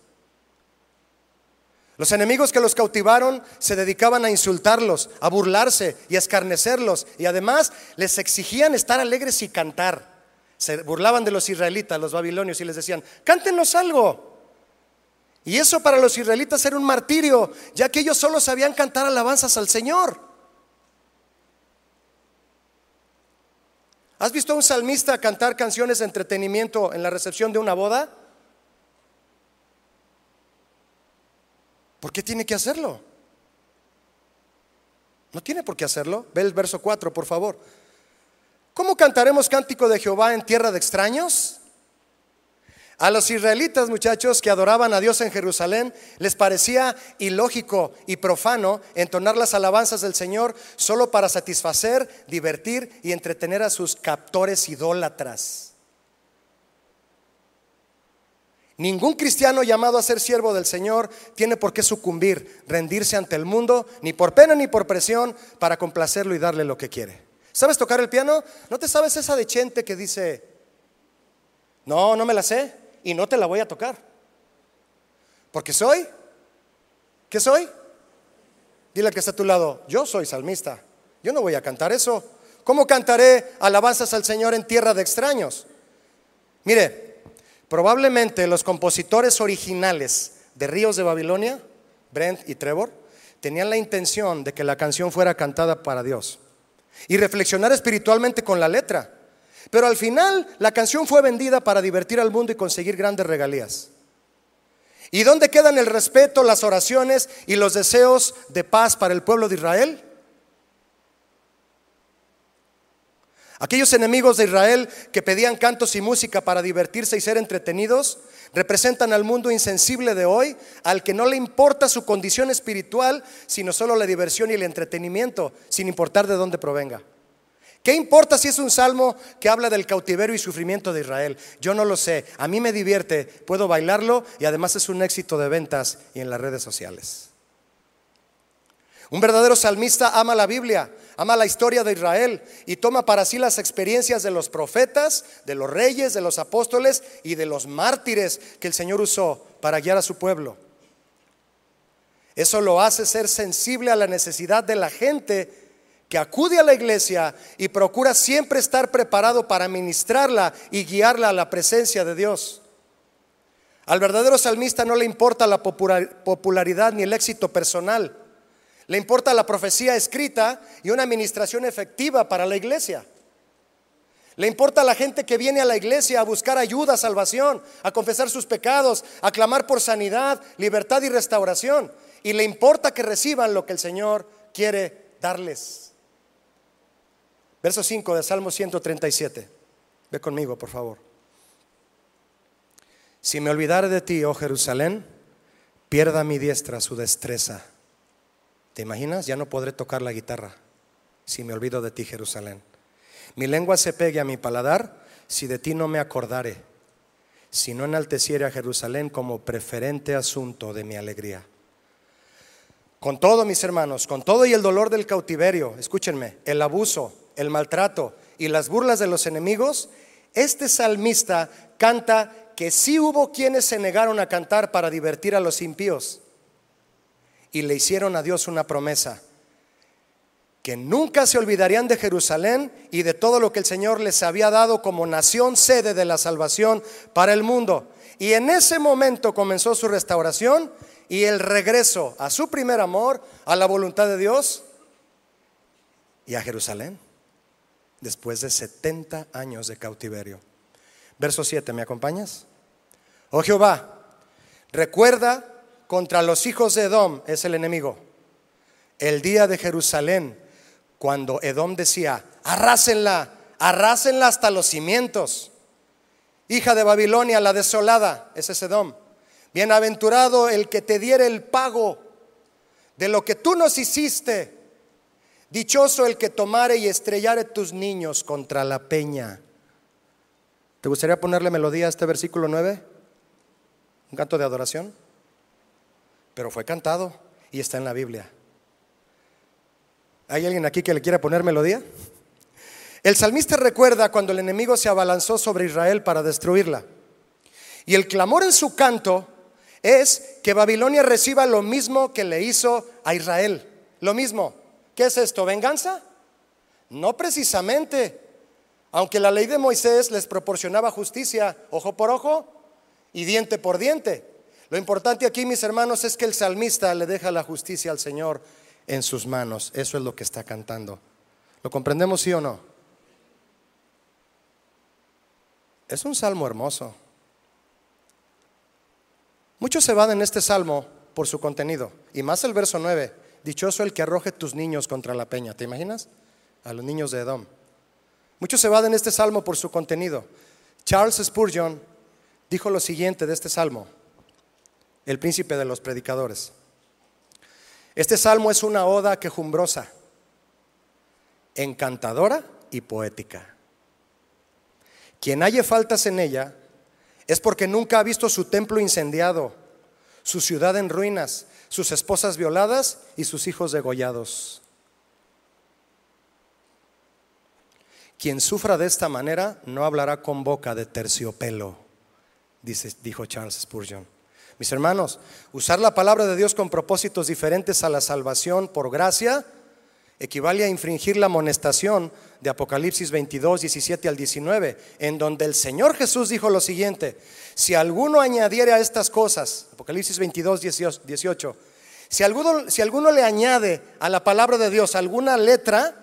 Los enemigos que los cautivaron se dedicaban a insultarlos, a burlarse y a escarnecerlos y además les exigían estar alegres y cantar. Se burlaban de los israelitas, los babilonios y les decían, cántenos algo. Y eso para los israelitas era un martirio, ya que ellos solo sabían cantar alabanzas al Señor. ¿Has visto a un salmista cantar canciones de entretenimiento en la recepción de una boda? ¿Por qué tiene que hacerlo? No tiene por qué hacerlo. Ve el verso 4, por favor. ¿Cómo cantaremos cántico de Jehová en tierra de extraños? A los israelitas, muchachos, que adoraban a Dios en Jerusalén, les parecía ilógico y profano entonar las alabanzas del Señor solo para satisfacer, divertir y entretener a sus captores idólatras. Ningún cristiano llamado a ser siervo del Señor tiene por qué sucumbir, rendirse ante el mundo, ni por pena ni por presión, para complacerlo y darle lo que quiere. ¿Sabes tocar el piano? ¿No te sabes esa de Chente que dice, no, no me la sé? y no te la voy a tocar. Porque soy, ¿qué soy? Dile al que está a tu lado, yo soy salmista. Yo no voy a cantar eso. ¿Cómo cantaré alabanzas al Señor en tierra de extraños? Mire, probablemente los compositores originales de Ríos de Babilonia, Brent y Trevor, tenían la intención de que la canción fuera cantada para Dios y reflexionar espiritualmente con la letra. Pero al final la canción fue vendida para divertir al mundo y conseguir grandes regalías. ¿Y dónde quedan el respeto, las oraciones y los deseos de paz para el pueblo de Israel? Aquellos enemigos de Israel que pedían cantos y música para divertirse y ser entretenidos, representan al mundo insensible de hoy, al que no le importa su condición espiritual, sino solo la diversión y el entretenimiento, sin importar de dónde provenga. ¿Qué importa si es un salmo que habla del cautiverio y sufrimiento de Israel? Yo no lo sé. A mí me divierte, puedo bailarlo y además es un éxito de ventas y en las redes sociales. Un verdadero salmista ama la Biblia, ama la historia de Israel y toma para sí las experiencias de los profetas, de los reyes, de los apóstoles y de los mártires que el Señor usó para guiar a su pueblo. Eso lo hace ser sensible a la necesidad de la gente que acude a la iglesia y procura siempre estar preparado para ministrarla y guiarla a la presencia de Dios. Al verdadero salmista no le importa la popularidad ni el éxito personal. Le importa la profecía escrita y una administración efectiva para la iglesia. Le importa a la gente que viene a la iglesia a buscar ayuda, salvación, a confesar sus pecados, a clamar por sanidad, libertad y restauración. Y le importa que reciban lo que el Señor quiere darles. Verso 5 de Salmo 137. Ve conmigo, por favor. Si me olvidare de ti, oh Jerusalén, pierda mi diestra su destreza. ¿Te imaginas? Ya no podré tocar la guitarra si me olvido de ti, Jerusalén. Mi lengua se pegue a mi paladar si de ti no me acordare, si no enalteciere a Jerusalén como preferente asunto de mi alegría. Con todo, mis hermanos, con todo y el dolor del cautiverio, escúchenme, el abuso, el maltrato y las burlas de los enemigos, este salmista canta que sí hubo quienes se negaron a cantar para divertir a los impíos y le hicieron a Dios una promesa, que nunca se olvidarían de Jerusalén y de todo lo que el Señor les había dado como nación sede de la salvación para el mundo. Y en ese momento comenzó su restauración y el regreso a su primer amor, a la voluntad de Dios y a Jerusalén después de 70 años de cautiverio. Verso 7, ¿me acompañas? Oh Jehová, recuerda contra los hijos de Edom, es el enemigo, el día de Jerusalén, cuando Edom decía, arrásenla, arrásenla hasta los cimientos. Hija de Babilonia, la desolada, ese es Edom. Bienaventurado el que te diere el pago de lo que tú nos hiciste Dichoso el que tomare y estrellare tus niños contra la peña. ¿Te gustaría ponerle melodía a este versículo 9? Un canto de adoración. Pero fue cantado y está en la Biblia. ¿Hay alguien aquí que le quiera poner melodía? El salmista recuerda cuando el enemigo se abalanzó sobre Israel para destruirla. Y el clamor en su canto es que Babilonia reciba lo mismo que le hizo a Israel. Lo mismo. ¿Qué es esto? ¿Venganza? No precisamente. Aunque la ley de Moisés les proporcionaba justicia ojo por ojo y diente por diente. Lo importante aquí, mis hermanos, es que el salmista le deja la justicia al Señor en sus manos. Eso es lo que está cantando. ¿Lo comprendemos sí o no? Es un salmo hermoso. Muchos se van en este salmo por su contenido, y más el verso 9, dichoso el que arroje tus niños contra la peña, ¿te imaginas? A los niños de Edom. Muchos se van en este salmo por su contenido. Charles Spurgeon dijo lo siguiente de este salmo, el príncipe de los predicadores. Este salmo es una oda quejumbrosa, encantadora y poética. Quien halle faltas en ella es porque nunca ha visto su templo incendiado, su ciudad en ruinas, sus esposas violadas y sus hijos degollados. Quien sufra de esta manera no hablará con boca de terciopelo, dice, dijo Charles Spurgeon. Mis hermanos, usar la palabra de Dios con propósitos diferentes a la salvación por gracia equivale a infringir la amonestación de Apocalipsis 22, 17 al 19, en donde el Señor Jesús dijo lo siguiente, si alguno añadiere a estas cosas, Apocalipsis 22, 18, si alguno, si alguno le añade a la palabra de Dios alguna letra,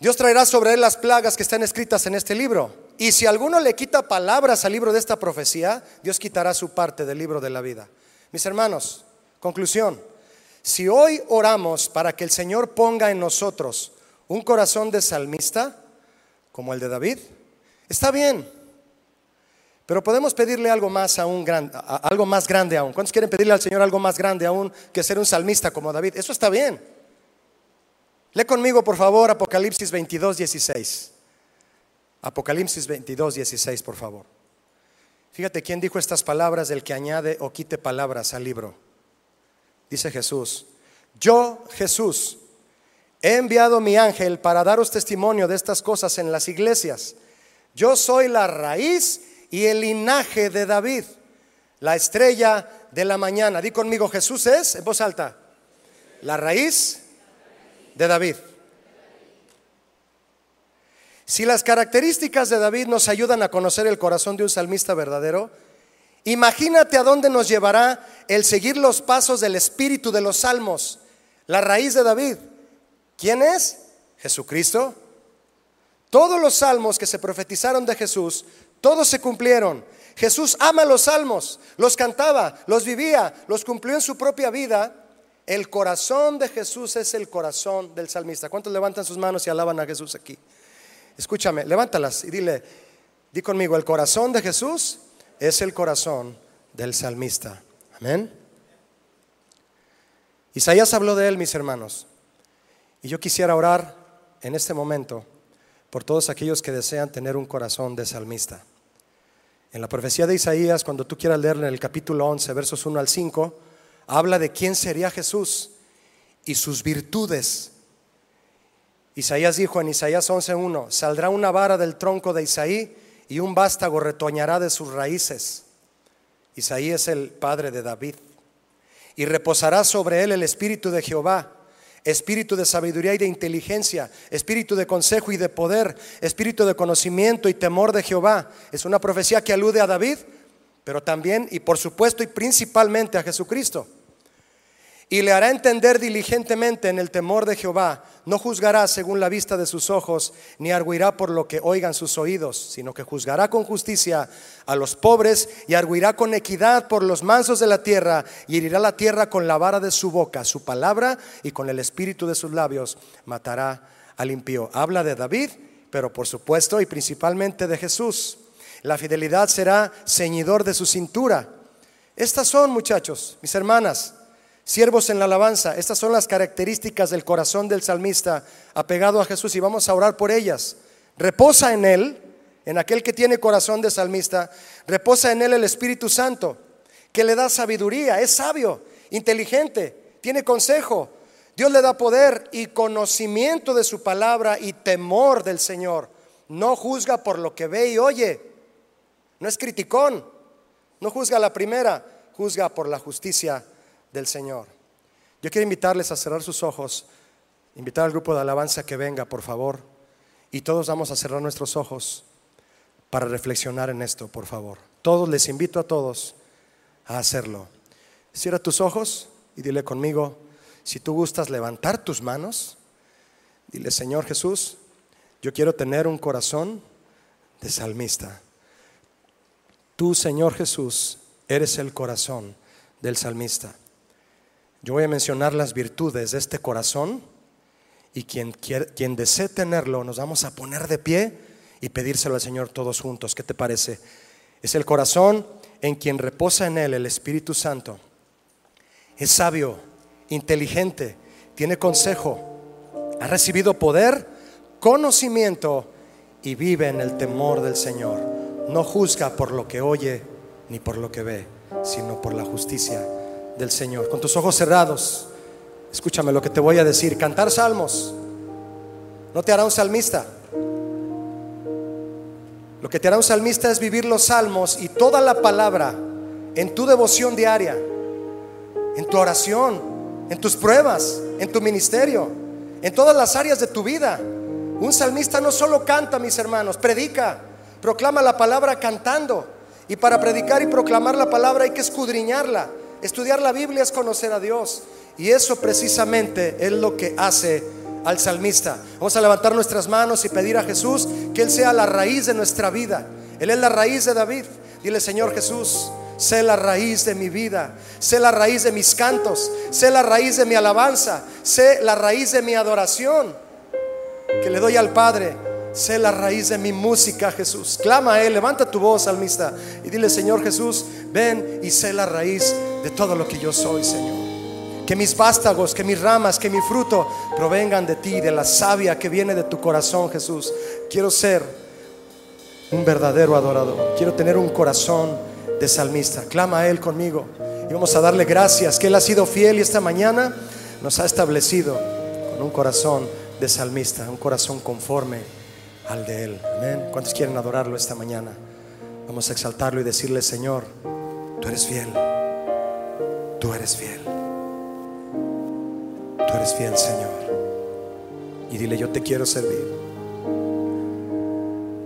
Dios traerá sobre él las plagas que están escritas en este libro. Y si alguno le quita palabras al libro de esta profecía, Dios quitará su parte del libro de la vida. Mis hermanos, conclusión, si hoy oramos para que el Señor ponga en nosotros un corazón de salmista, como el de David, está bien. Pero podemos pedirle algo más aún algo más grande aún. ¿Cuántos quieren pedirle al Señor algo más grande aún que ser un salmista como David? Eso está bien. Lee conmigo, por favor, Apocalipsis 22, 16. Apocalipsis 22, 16, por favor. Fíjate quién dijo estas palabras del que añade o quite palabras al libro dice Jesús, yo Jesús he enviado mi ángel para daros testimonio de estas cosas en las iglesias. Yo soy la raíz y el linaje de David, la estrella de la mañana. Di conmigo, Jesús es, en voz alta, la raíz de David. Si las características de David nos ayudan a conocer el corazón de un salmista verdadero, Imagínate a dónde nos llevará el seguir los pasos del espíritu de los salmos, la raíz de David. ¿Quién es? Jesucristo. Todos los salmos que se profetizaron de Jesús, todos se cumplieron. Jesús ama los salmos, los cantaba, los vivía, los cumplió en su propia vida. El corazón de Jesús es el corazón del salmista. ¿Cuántos levantan sus manos y alaban a Jesús aquí? Escúchame, levántalas y dile, di conmigo, el corazón de Jesús es el corazón del salmista. Amén. Isaías habló de él, mis hermanos. Y yo quisiera orar en este momento por todos aquellos que desean tener un corazón de salmista. En la profecía de Isaías, cuando tú quieras leer en el capítulo 11, versos 1 al 5, habla de quién sería Jesús y sus virtudes. Isaías dijo en Isaías 11.1, saldrá una vara del tronco de Isaí y un vástago retoñará de sus raíces. Isaí es el padre de David. Y reposará sobre él el espíritu de Jehová, espíritu de sabiduría y de inteligencia, espíritu de consejo y de poder, espíritu de conocimiento y temor de Jehová. Es una profecía que alude a David, pero también y por supuesto y principalmente a Jesucristo y le hará entender diligentemente en el temor de Jehová. No juzgará según la vista de sus ojos, ni arguirá por lo que oigan sus oídos, sino que juzgará con justicia a los pobres y arguirá con equidad por los mansos de la tierra y herirá la tierra con la vara de su boca, su palabra y con el espíritu de sus labios matará al impío. Habla de David, pero por supuesto y principalmente de Jesús. La fidelidad será ceñidor de su cintura. Estas son, muchachos, mis hermanas, Siervos en la alabanza, estas son las características del corazón del salmista apegado a Jesús y vamos a orar por ellas. Reposa en él, en aquel que tiene corazón de salmista, reposa en él el Espíritu Santo, que le da sabiduría, es sabio, inteligente, tiene consejo, Dios le da poder y conocimiento de su palabra y temor del Señor. No juzga por lo que ve y oye. No es criticón. No juzga la primera, juzga por la justicia del Señor. Yo quiero invitarles a cerrar sus ojos, invitar al grupo de alabanza que venga, por favor. Y todos vamos a cerrar nuestros ojos para reflexionar en esto, por favor. Todos les invito a todos a hacerlo. Cierra tus ojos y dile conmigo, si tú gustas levantar tus manos, dile, Señor Jesús, yo quiero tener un corazón de salmista. Tú, Señor Jesús, eres el corazón del salmista. Yo voy a mencionar las virtudes de este corazón y quien, quien desee tenerlo, nos vamos a poner de pie y pedírselo al Señor todos juntos. ¿Qué te parece? Es el corazón en quien reposa en él el Espíritu Santo. Es sabio, inteligente, tiene consejo, ha recibido poder, conocimiento y vive en el temor del Señor. No juzga por lo que oye ni por lo que ve, sino por la justicia del Señor. Con tus ojos cerrados, escúchame lo que te voy a decir. Cantar salmos no te hará un salmista. Lo que te hará un salmista es vivir los salmos y toda la palabra en tu devoción diaria, en tu oración, en tus pruebas, en tu ministerio, en todas las áreas de tu vida. Un salmista no solo canta, mis hermanos, predica, proclama la palabra cantando. Y para predicar y proclamar la palabra hay que escudriñarla. Estudiar la Biblia es conocer a Dios. Y eso precisamente es lo que hace al salmista. Vamos a levantar nuestras manos y pedir a Jesús que Él sea la raíz de nuestra vida. Él es la raíz de David. Dile, Señor Jesús, sé la raíz de mi vida, sé la raíz de mis cantos, sé la raíz de mi alabanza, sé la raíz de mi adoración que le doy al Padre. Sé la raíz de mi música, Jesús. Clama a Él, levanta tu voz, salmista, y dile, Señor Jesús, ven y sé la raíz de todo lo que yo soy, Señor. Que mis vástagos, que mis ramas, que mi fruto provengan de ti, de la savia que viene de tu corazón, Jesús. Quiero ser un verdadero adorador. Quiero tener un corazón de salmista. Clama a Él conmigo. Y vamos a darle gracias que Él ha sido fiel y esta mañana nos ha establecido con un corazón de salmista, un corazón conforme al de Él. Amén. ¿Cuántos quieren adorarlo esta mañana? Vamos a exaltarlo y decirle, Señor, tú eres fiel. Tú eres fiel. Tú eres fiel, Señor. Y dile, yo te quiero servir.